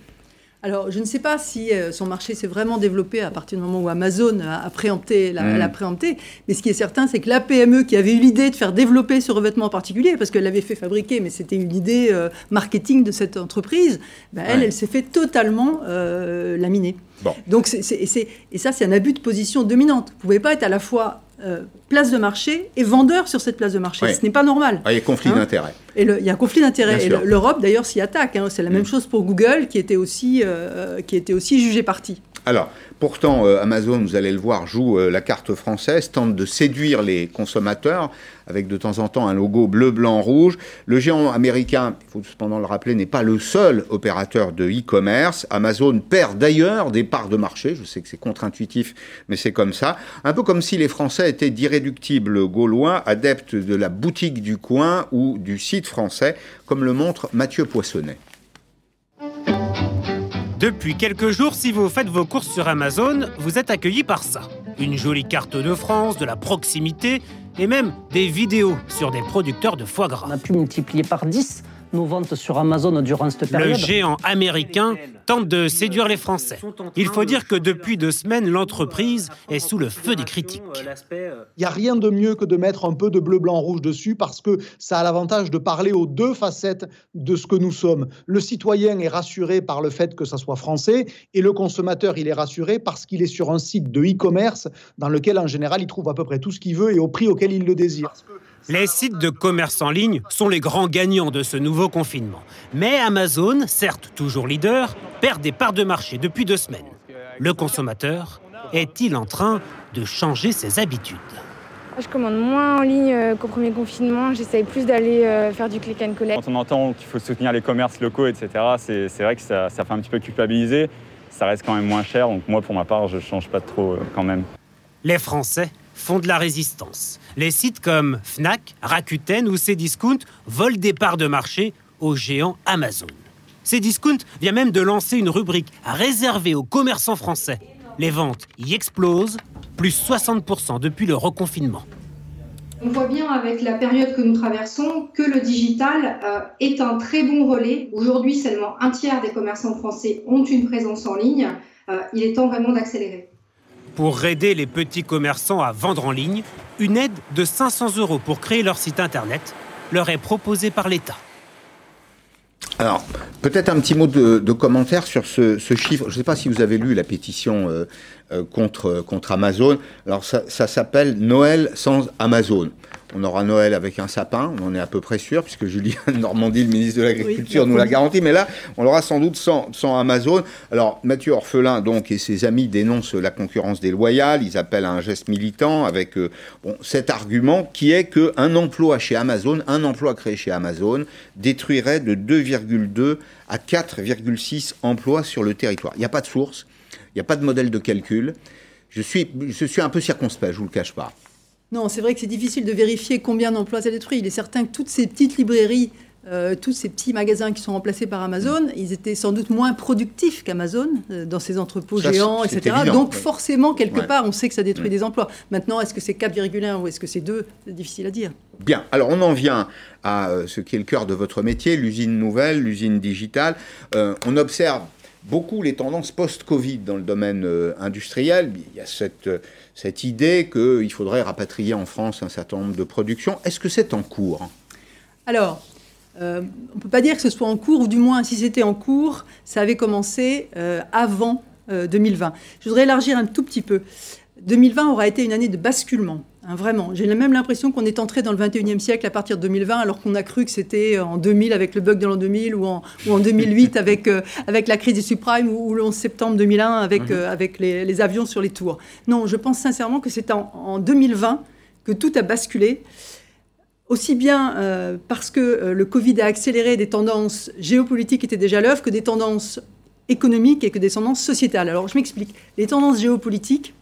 Alors, je ne sais pas si euh, son marché s'est vraiment développé à partir du moment où Amazon a, préempté, la, mm. préempté, mais ce qui est certain, c'est que la PME qui avait eu l'idée de faire développer ce revêtement particulier, parce qu'elle l'avait fait fabriquer, mais c'était une idée euh, marketing de cette entreprise, ben, elle, elle s'est fait totalement laminer. Bon. Donc, et ça, c'est un abus de position dominante. Vous ne pouvez pas être à la fois euh, place de marché et vendeur sur cette place de marché. Ce n'est pas normal. Ah, il y a conflit hein d'intérêt. Et il y a conflit d'intérêt. Et l'Europe, d'ailleurs, s'y attaque. Hein. C'est la même mm. chose pour Google, qui était aussi, euh, qui était aussi jugé parti. Alors, pourtant, euh, Amazon, vous allez le voir, joue euh, la carte française, tente de séduire les consommateurs avec de temps en temps un logo bleu, blanc, rouge. Le géant américain, il faut cependant le rappeler, n'est pas le seul opérateur de e-commerce. Amazon perd d'ailleurs des parts de marché. Je sais que c'est contre-intuitif, mais c'est comme ça. Un peu comme si les Français étaient d'irréductibles Gaulois, adeptes de la boutique du coin ou du site français, comme le montre Mathieu Poissonnet. Depuis quelques jours, si vous faites vos courses sur Amazon, vous êtes accueilli par ça. Une jolie carte de France, de la proximité et même des vidéos sur des producteurs de foie gras. On a pu multiplier par 10 nos ventes sur Amazon durant cette période. Le géant américain tente de séduire les Français. Il faut dire que depuis deux semaines, l'entreprise est sous le feu des critiques. Il n'y a rien de mieux que de mettre un peu de bleu, blanc, rouge dessus parce que ça a l'avantage de parler aux deux facettes de ce que nous sommes. Le citoyen est rassuré par le fait que ça soit français et le consommateur, il est rassuré parce qu'il est sur un site de e-commerce dans lequel, en général, il trouve à peu près tout ce qu'il veut et au prix auquel il le désire. Les sites de commerce en ligne sont les grands gagnants de ce nouveau confinement. Mais Amazon, certes toujours leader, perd des parts de marché depuis deux semaines. Le consommateur est-il en train de changer ses habitudes? Je commande moins en ligne euh, qu'au premier confinement. J'essaye plus d'aller euh, faire du click and collect. Quand on entend qu'il faut soutenir les commerces locaux, etc., c'est vrai que ça, ça, fait un petit peu culpabiliser. Ça reste quand même moins cher. Donc moi, pour ma part, je ne change pas trop euh, quand même. Les Français font de la résistance. Les sites comme Fnac, Rakuten ou Cdiscount volent des parts de marché au géant Amazon. Cdiscount vient même de lancer une rubrique réservée aux commerçants français. Les ventes y explosent, plus 60% depuis le reconfinement. On voit bien avec la période que nous traversons que le digital euh, est un très bon relais. Aujourd'hui, seulement un tiers des commerçants français ont une présence en ligne. Euh, il est temps vraiment d'accélérer. Pour aider les petits commerçants à vendre en ligne, une aide de 500 euros pour créer leur site internet leur est proposée par l'État. Alors, peut-être un petit mot de, commentaire sur ce, chiffre. Je ne sais pas si vous avez lu la pétition euh, contre, contre Amazon. Alors, ça, ça s'appelle Noël sans Amazon. On aura Noël avec un sapin, on en est à peu près sûr, puisque Julien Normandie, le ministre de l'Agriculture, nous l'a garanti. Mais là, on l'aura sans doute sans, Amazon. Alors, Mathieu Orphelin, donc, et ses amis dénoncent la concurrence déloyale. Ils appellent à un geste militant avec euh, bon, cet argument qui est qu'un emploi chez Amazon, un emploi créé chez Amazon, détruirait de 2,2 à 4,6 emplois sur le territoire. Il n'y a pas de source, il n'y a pas de modèle de calcul. Je suis, je suis un peu circonspect, je ne vous le cache pas. Non, c'est vrai que c'est difficile de vérifier combien d'emplois ça détruit. Il est certain que toutes ces petites librairies, euh, tous ces petits magasins qui sont remplacés par Amazon, ils étaient sans doute moins productifs qu'Amazon euh, dans ces entrepôts géants, etc. Donc forcément, quelque part, on sait que ça détruit mm. des emplois. Maintenant, est-ce que c'est 4,1 ou est-ce que c'est 2 C'est difficile à dire. Bien, alors on en vient à euh, ce qui est le cœur de votre métier, l'usine nouvelle, l'usine digitale. on observe beaucoup les tendances post-Covid dans le domaine industriel. Il y a cette cette idée qu'il faudrait rapatrier en France un certain nombre de productions. Est-ce que c'est en cours? Alors, euh, on ne peut pas dire que ce soit en cours, ou du moins si c'était en cours, ça avait commencé euh, avant 2020. Je voudrais élargir un tout petit peu. 2020 aura été une année de basculement. Hein, vraiment, j'ai même l'impression qu'on est entré dans le 21e siècle à partir de 2020, alors qu'on a cru que c'était en 2000 avec le bug de l'an 2000 ou en, ou en 2008 avec, euh, avec la crise des subprimes ou, le 11 septembre 2001 avec, mhm. euh, avec les, avions sur les tours. Non, je pense sincèrement que c'est en, 2020 que tout a basculé. Aussi bien euh, parce que le Covid a accéléré des tendances géopolitiques qui étaient déjà l'œuvre que des tendances économiques et que des tendances sociétales. Alors je m'explique. Les tendances géopolitiques,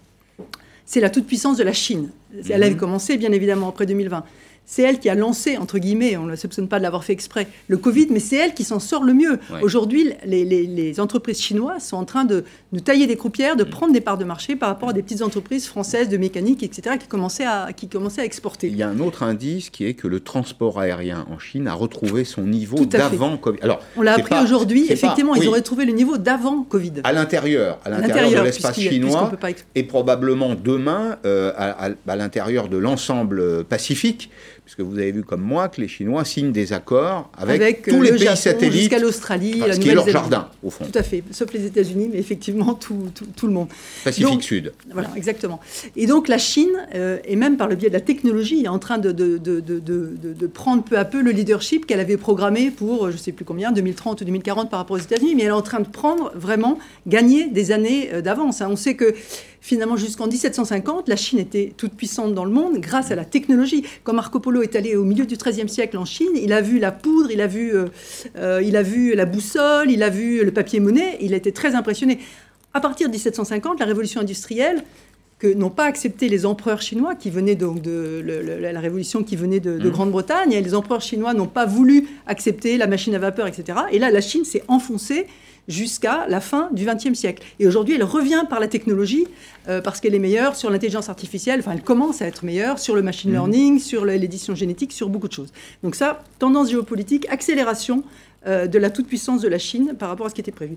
c'est la toute-puissance de la Chine. Elle avait mhm. commencé, bien évidemment, après 2020 c'est elle qui a lancé, entre guillemets, on ne la soupçonne pas de l'avoir fait exprès, le Covid, mais c'est elle qui s'en sort le mieux. Aujourd'hui, les, entreprises chinoises sont en train de nous tailler des croupières, de mm. prendre des parts de marché par rapport à des petites entreprises françaises de mécanique, etc., qui commençaient à, qui commençaient à exporter. Il y a un autre indice qui est que le transport aérien en Chine a retrouvé son niveau d'avant Covid. Alors, on l'a appris aujourd'hui, effectivement, ils ont retrouvé le niveau d'avant Covid. À l'intérieur, à l'intérieur de l'espace chinois, et probablement demain euh, à l'intérieur de l'ensemble euh, pacifique puisque vous avez vu comme moi que les Chinois signent des accords avec, tous les pays satellites. Jusqu'à l'Australie, la qui est leur jardin, au fond. Tout à fait, sauf les États-Unis, mais effectivement tout, tout, le monde. Pacifique Sud. Voilà, exactement. Et donc la Chine, euh, et même par le biais de la technologie, est en train de, de, de, de prendre peu à peu le leadership qu'elle avait programmé pour, je ne sais plus combien, 2030 ou 2040 par rapport aux États-Unis, mais elle est en train de prendre vraiment, gagner des années euh, d'avance. Hein. On sait que finalement, jusqu'en 1750, la Chine était toute puissante dans le monde grâce à la technologie. Quand Marco Polo est allé au milieu du XIIIe siècle en Chine, il a vu la poudre, il a vu, euh, euh, il a vu la boussole, il a vu le papier-monnaie, il a été très impressionné. À partir de 1750, la révolution industrielle, que n'ont pas accepté les empereurs chinois qui venaient donc de la révolution qui venait de, de mmh. Grande-Bretagne, et les empereurs chinois n'ont pas voulu accepter la machine à vapeur, etc. Et là, la Chine s'est enfoncée jusqu'à la fin du XXe siècle. Et aujourd'hui, elle revient par la technologie euh, parce qu'elle est meilleure sur l'intelligence artificielle, enfin elle commence à être meilleure sur le machine mhm. learning, sur l'édition génétique, sur beaucoup de choses. Donc ça, tendance géopolitique, accélération euh, de la toute-puissance de la Chine par rapport à ce qui était prévu.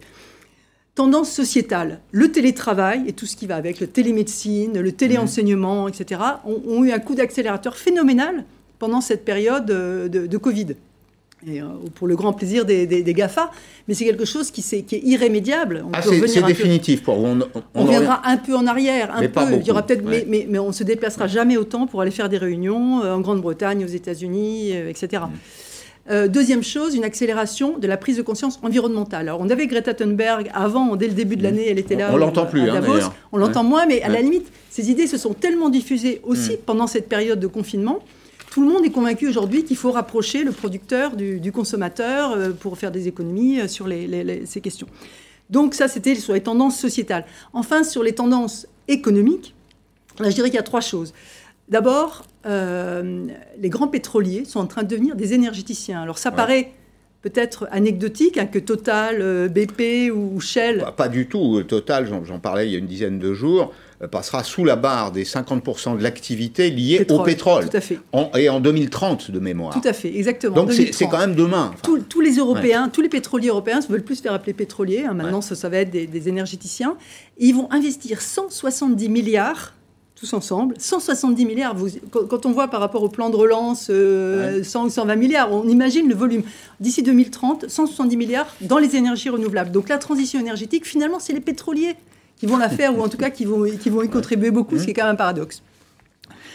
Tendance sociétale, le télétravail et tout ce qui va avec, le télémédecine, le téléenseignement, etc., ont, eu un coup d'accélérateur phénoménal pendant cette période euh, de Covid et, euh, pour le grand plaisir des, des, GAFA, mais c'est quelque chose qui, est, qui est irrémédiable. ah, c'est définitif pour vous. On, reviendra un peu en arrière, un peu. Il y aura peut-être, mais, mais, mais, on se déplacera jamais autant pour aller faire des réunions euh, en Grande-Bretagne, aux États-Unis, euh, etc. Mm. deuxième chose, une accélération de la prise de conscience environnementale. Alors, on avait Greta Thunberg avant, dès le début de mm. l'année, elle était là. On, l'entend plus, hein, On l'entend moins, mais à la limite, ces idées se sont tellement diffusées aussi mm. pendant cette période de confinement tout le monde est convaincu aujourd'hui qu'il faut rapprocher le producteur du, consommateur euh, pour faire des économies euh, sur ces questions. Donc ça, c'était sur les tendances sociétales. Enfin, sur les tendances économiques, là, je dirais qu'il y a trois choses. D'abord, euh, les grands pétroliers sont en train de devenir des énergéticiens. Alors ça paraît peut-être anecdotique hein, que Total, BP ou Shell. Bah, pas du tout. Total, j'en parlais il y a une dizaine de jours. Euh, passera sous la barre des 50% de l'activité liée au pétrole. Tout à fait. et en 2030 de mémoire. Tout à fait, exactement. Donc c'est quand même demain. tous, les Européens, tous les pétroliers européens se veulent plus faire appeler pétroliers. Hein. maintenant, ça, va être des, énergéticiens. ils vont investir 170 milliards tous ensemble. 170 milliards, vous, quand on voit par rapport au plan de relance 100 euh, ou 120 milliards, on imagine le volume. D'ici 2030, 170 milliards dans les énergies renouvelables. Donc la transition énergétique, finalement, c'est les pétroliers qui vont la faire, ou en tout cas qui vont, qui vont y contribuer beaucoup, ce qui est quand même un paradoxe.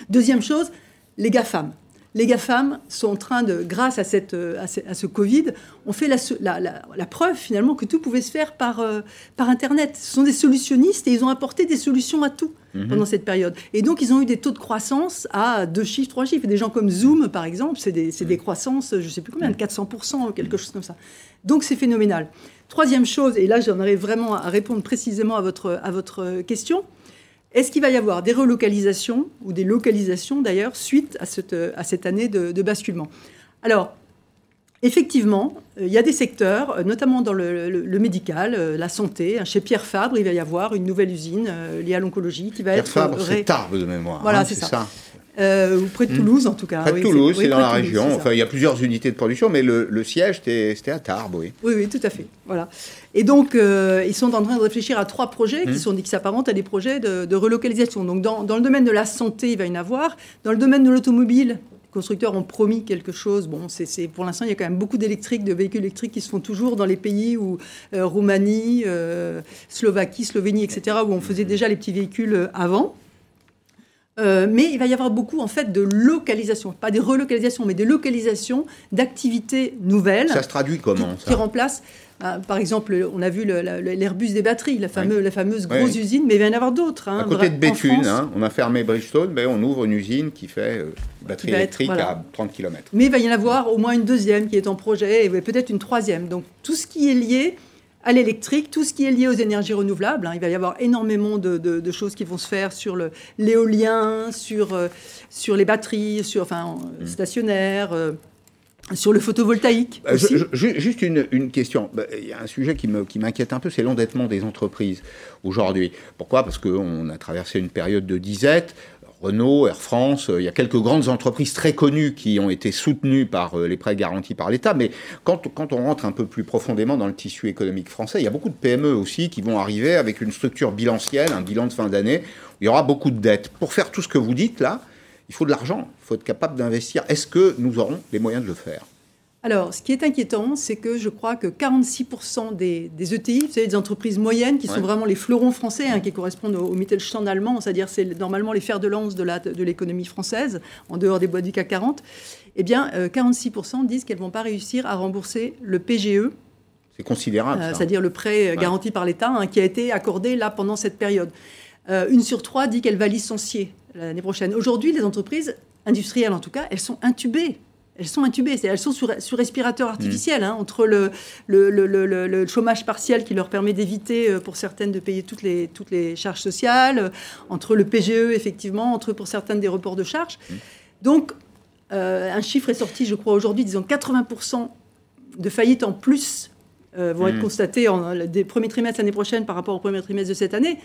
Deuxième chose, les GAFAM. Les GAFAM sont en train de, grâce à, cette, à, ce, Covid, ont fait la, la, preuve finalement que tout pouvait se faire par, euh, par Internet. Ce sont des solutionnistes et ils ont apporté des solutions à tout mhm. pendant cette période. Et donc ils ont eu des taux de croissance à deux chiffres, trois chiffres. Des gens comme Zoom, par exemple, c'est des, des, croissances, je ne sais plus combien, de 400%, quelque chose comme ça. Donc c'est phénoménal. Troisième chose, et là j'en arrive vraiment à répondre précisément à votre, à votre question, est-ce qu'il va y avoir des relocalisations ou des localisations d'ailleurs suite à cette, à cette année de, basculement? Alors, effectivement, euh, il y a des secteurs, euh, notamment dans le, médical, euh, la santé. Chez Pierre Fabre, il va y avoir une nouvelle usine liée à l'oncologie qui va Pierre être. Fabre, c'est Tarbes de mémoire. Voilà, hein, c'est ça. Euh, ou près de hmm. Toulouse, en tout cas. Près de Toulouse, c'est dans la région. Enfin, il y a plusieurs unités de production, mais le, siège, c'était à Tarbes, oui. Oui, oui, tout à fait. Voilà. Et donc, euh, ils sont en train de réfléchir à trois projets qui, hmm. sont, qui s'apparentent à des projets de, relocalisation. Donc, dans, dans, le domaine de la santé, il va y en avoir. Dans le domaine de l'automobile, constructeurs ont promis quelque chose. Bon, c'est pour l'instant, il y a quand même beaucoup d'électriques, de véhicules électriques qui se font toujours dans les pays où euh, Roumanie, Slovaquie, Slovénie, etc., où on faisait déjà les petits véhicules euh, mais il va y avoir beaucoup en fait de localisation, pas des relocalisations, mais des localisations d'activités nouvelles. Ça se traduit comment ça Qui remplacent ah, par exemple, on a vu l'Airbus des batteries, la, la fameuse grosse usine, mais il va y en avoir d'autres. Hein, à côté de Béthune, hein, on a fermé Bridgestone, mais on ouvre une usine qui fait euh, batterie électrique à 30 km. Mais il va y en avoir au moins une deuxième qui est en projet, et peut-être une troisième. Donc tout ce qui est lié à l'électrique, tout ce qui est lié aux énergies renouvelables. Hein, il va y avoir énormément de, choses qui vont se faire sur l'éolien, sur, euh, sur les batteries, sur, enfin, mmh. stationnaires. Euh, sur le photovoltaïque euh, Juste une, question. Bah, il y a un sujet qui m'inquiète qui un peu, c'est l'endettement des entreprises aujourd'hui. Pourquoi? Parce qu'on a traversé une période de disette. Renault, Air France, euh, il y a quelques grandes entreprises très connues qui ont été soutenues par euh, les prêts garantis par l'État. Mais quand, on rentre un peu plus profondément dans le tissu économique français, il y a beaucoup de PME aussi qui vont arriver avec une structure bilancielle, un bilan de fin d'année, il y aura beaucoup de dettes. Pour faire tout ce que vous dites là, il faut de l'argent, il faut être capable d'investir. Est-ce que nous aurons les moyens de le faire? Alors, ce qui est inquiétant, c'est que je crois que 46% des, ETI, vous savez, des entreprises moyennes, qui sont vraiment les fleurons français, hein, qui correspondent au, Mittelstand allemand, c'est-à-dire c'est normalement les fers de lance de l'économie française, en dehors des boîtes du CAC 40, eh bien, 46% euh, disent qu'elles ne vont pas réussir à rembourser le PGE. C'est considérable. Euh, c'est-à-dire le prêt garanti par l'État, hein, qui a été accordé là pendant cette période. Euh, une sur trois dit qu'elle va licencier l'année prochaine. Aujourd'hui, les entreprises industrielles, en tout cas, elles sont intubées. Elles sont intubées, elles sont sur, respirateur artificiel, mmh. hein, entre le, le, chômage partiel qui leur permet d'éviter euh, pour certaines de payer toutes les, toutes les charges sociales, euh, entre le PGE effectivement, entre pour certaines des reports de charges. Mmh. Donc, un chiffre est sorti, je crois, aujourd'hui, disons 80% de faillites en plus vont être mmh. constatées en, des premiers trimestres l'année prochaine par rapport au premier trimestre de cette année.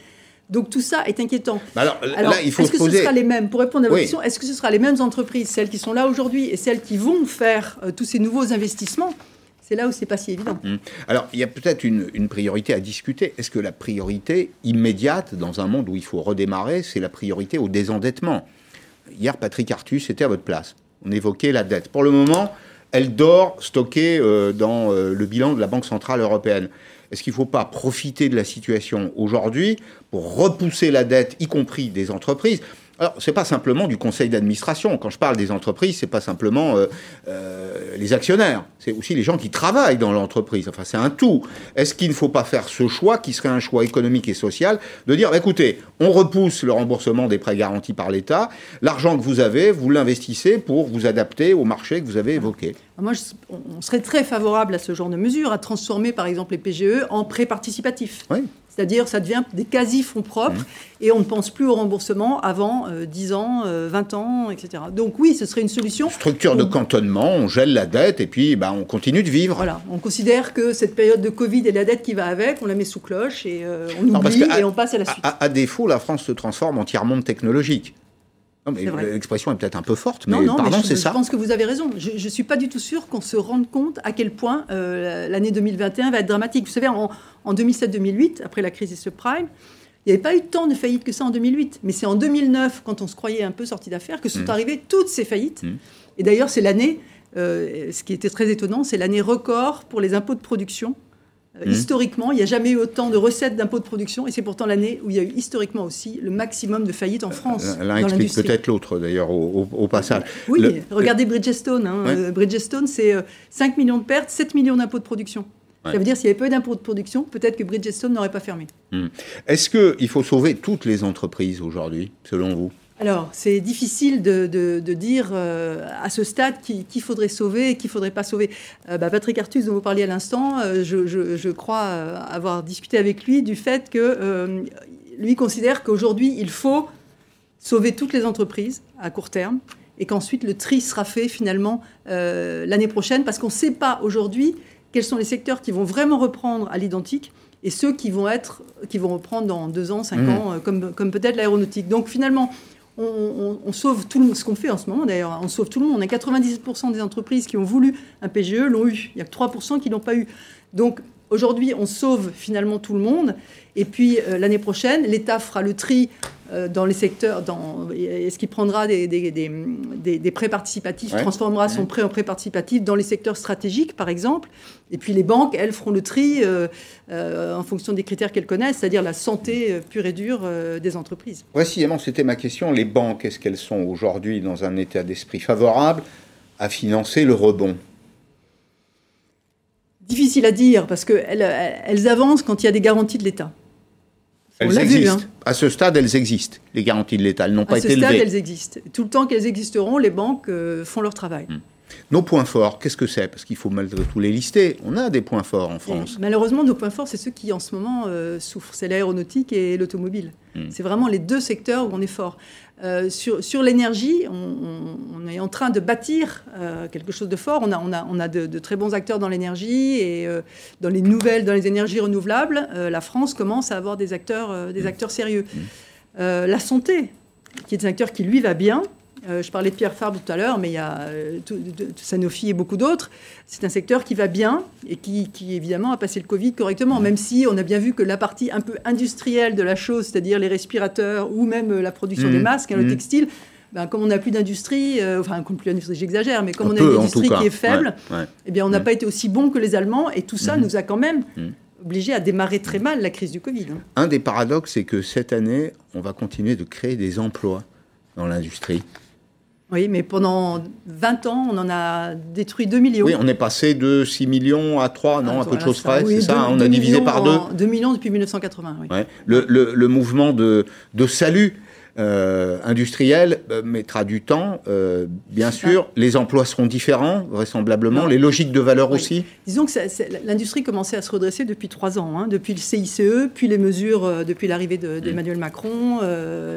Donc tout ça est inquiétant. alors, là, il faut est-ce que ce sera les mêmes Pour répondre à votre question, est-ce que ce sera les mêmes entreprises, celles qui sont là aujourd'hui et celles qui vont faire euh, tous ces nouveaux investissements? C'est là où c'est pas si évident. Hum. Alors, il y a peut-être une, priorité à discuter. Est-ce que la priorité immédiate, dans un monde où il faut redémarrer, c'est la priorité au désendettement? Hier, Patrick Artus était à votre place. On évoquait la dette. Pour le moment, elle dort stockée euh, dans euh, le bilan de la Banque Centrale Européenne. Est-ce qu'il ne faut pas profiter de la situation aujourd'hui pour repousser la dette, y compris des entreprises? Alors, ce n'est pas simplement du conseil d'administration. Quand je parle des entreprises, ce n'est pas simplement euh, euh, les actionnaires. C'est aussi les gens qui travaillent dans l'entreprise. Enfin, c'est un tout. Est-ce qu'il ne faut pas faire ce choix, qui serait un choix économique et social, de dire, bah, écoutez, on repousse le remboursement des prêts garantis par l'État. L'argent que vous avez, vous l'investissez pour vous adapter au marché que vous avez évoqué. Moi, on serait très favorable à ce genre de mesures, à transformer par exemple les PGE en prêts participatifs. Oui. C'est-à-dire, ça devient des quasi-fonds propres mmh. et on ne pense plus au remboursement avant 10 euh, ans, 20 euh, ans, etc. Donc oui, ce serait une solution. Structure de cantonnement, on gèle la dette et puis bah, on continue de vivre. Voilà, on considère que cette période de Covid et la dette qui va avec, on la met sous cloche et euh, on oublie et on passe à la suite. à, défaut, la France se transforme entièrement monde technologique. L'expression est peut-être un peu forte, mais pardon, c'est ça. Je pense que vous avez raison. Je ne suis pas du tout sûr qu'on se rende compte à quel point euh, l'année 2021 va être dramatique. Vous savez, en, 2007-2008, après la crise des subprimes, il n'y avait pas eu tant de faillites que ça en 2008. Mais c'est en 2009, quand on se croyait un peu sorti d'affaires, que sont mmh. arrivées toutes ces faillites. Mmh. Et d'ailleurs, c'est l'année, euh, ce qui était très étonnant, c'est l'année record pour les impôts de production mmh. Historiquement, il n'y a jamais eu autant de recettes d'impôts de production, et c'est pourtant l'année où il y a eu historiquement aussi le maximum de faillites en France. Euh, l'un explique peut-être l'autre, d'ailleurs, au, passage. Oui, regardez Bridgestone. Hein. Euh, Bridgestone, c'est 5 millions de pertes, 7 millions d'impôts de production. Ça veut dire s'il y avait peu d'impôts de production, peut-être que Bridgestone n'aurait pas fermé. Mmh. Est-ce qu'il faut sauver toutes les entreprises aujourd'hui, selon vous? Alors, c'est difficile de, dire euh, à ce stade qu'il faudrait sauver et qu'il ne faudrait pas sauver. Euh, bah, Patrick Artus, dont vous parliez à l'instant, euh, je, crois avoir discuté avec lui du fait que lui considère qu'aujourd'hui, il faut sauver toutes les entreprises à court terme et qu'ensuite le tri sera fait finalement l'année prochaine parce qu'on ne sait pas aujourd'hui quels sont les secteurs qui vont vraiment reprendre à l'identique et ceux qui vont être qui vont reprendre dans deux ans, cinq mmh. ans, comme, comme peut-être l'aéronautique. Donc finalement, on, sauve tout le, ce qu'on fait en ce moment d'ailleurs, on sauve tout le monde. On a 97% des entreprises qui ont voulu un PGE l'ont eu. Il n'y a que 3% qui l'ont pas eu. Donc aujourd'hui, on sauve finalement tout le monde. Et puis euh, l'année prochaine, l'État fera le tri euh, dans les secteurs, dans, est-ce qu'il prendra des, des, des, des prêts participatifs, transformera son prêt en prêt participatif dans les secteurs stratégiques, par exemple Et puis les banques, elles, feront le tri euh, en fonction des critères qu'elles connaissent, c'est-à-dire la santé pure et dure des entreprises. Précisément, c'était ma question. Les banques, est-ce qu'elles sont aujourd'hui dans un état d'esprit favorable à financer le rebond? Difficile à dire, parce qu'elles elles avancent quand il y a des garanties de l'État. Elles existent. Hein. À ce stade, elles existent, les garanties de l'État. Elles n'ont pas été levées. À ce stade, elles existent. Tout le temps qu'elles existeront, les banques euh, font leur travail. Hmm. Nos points forts, qu'est-ce que c'est? Parce qu'il faut malgré tout les lister. On a des points forts en France. malheureusement, nos points forts, c'est ceux qui en ce moment euh, souffrent. C'est l'aéronautique et l'automobile. Hmm. C'est vraiment les deux secteurs où on est fort. Euh, sur, sur l'énergie, on, est en train de bâtir euh, quelque chose de fort. On a, on a, on a de, très bons acteurs dans l'énergie et dans les nouvelles, dans les énergies renouvelables. la France commence à avoir des acteurs, des hmm. acteurs sérieux. Hmm. la santé, qui est un acteur qui lui va bien. Euh, je parlais de Pierre Fabre tout à l'heure, mais il y a euh, Sanofi et beaucoup d'autres. C'est un secteur qui va bien et qui, évidemment, a passé le Covid correctement, même si on a bien vu que la partie un peu industrielle de la chose, c'est-à-dire les respirateurs ou même euh, la production des mmh. masques, hein, le mmh. textile, ben, comme on n'a plus d'industrie, enfin, comme plus d'industrie, j'exagère, mais comme on a une industrie qui est faible, eh bien, on n'a mmh. pas été aussi bon que les Allemands et tout ça nous a quand même obligé à démarrer très mal la crise du Covid. Hein. Un des paradoxes, c'est que cette année, on va continuer de créer des emplois dans l'industrie. Oui, mais pendant 20 ans, on en a détruit 2 millions. Oui, on est passé de 6 millions à 3, non, un peu de choses près, c'est ça On a divisé par deux 2 millions depuis 1980, oui. Le, le, le, mouvement de, de salut euh, industriel mettra du temps, euh, bien sûr. Les emplois seront différents, vraisemblablement. Les logiques de valeur aussi. Disons que l'industrie commençait à se redresser depuis trois ans, hein, depuis le CICE, puis les mesures depuis l'arrivée d'Emmanuel Macron,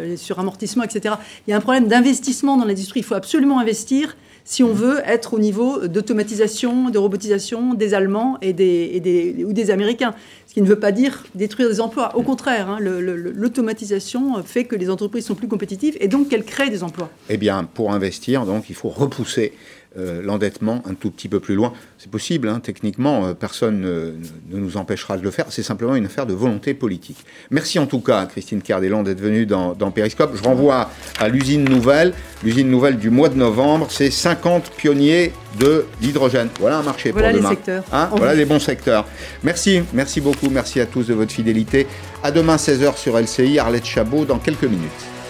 les suramortissements, etc. Il y a un problème d'investissement dans l'industrie. Il faut absolument investir si on veut être au niveau d'automatisation, de robotisation des Allemands et des, ou des Américains. Ce qui ne veut pas dire détruire des emplois. Au contraire, hein, l'automatisation fait que les entreprises sont plus compétitives et donc qu'elles créent des emplois. Eh bien, pour investir, donc, il faut repousser euh, l'endettement un tout petit peu plus loin. C'est possible, hein, techniquement, euh, personne ne, nous empêchera de le faire. C'est simplement une affaire de volonté politique. Merci en tout cas, Christine Cardellan, d'être venue dans, dans Périscope. Je renvoie à l'usine nouvelle, l'usine nouvelle du mois de novembre. C'est 50 pionniers de l'hydrogène. Voilà un marché voilà pour demain. Secteurs. Hein, voilà les bons secteurs. Merci, merci beaucoup. Merci à tous de votre fidélité. À demain 16h sur LCI, Arlette Chabot dans quelques minutes.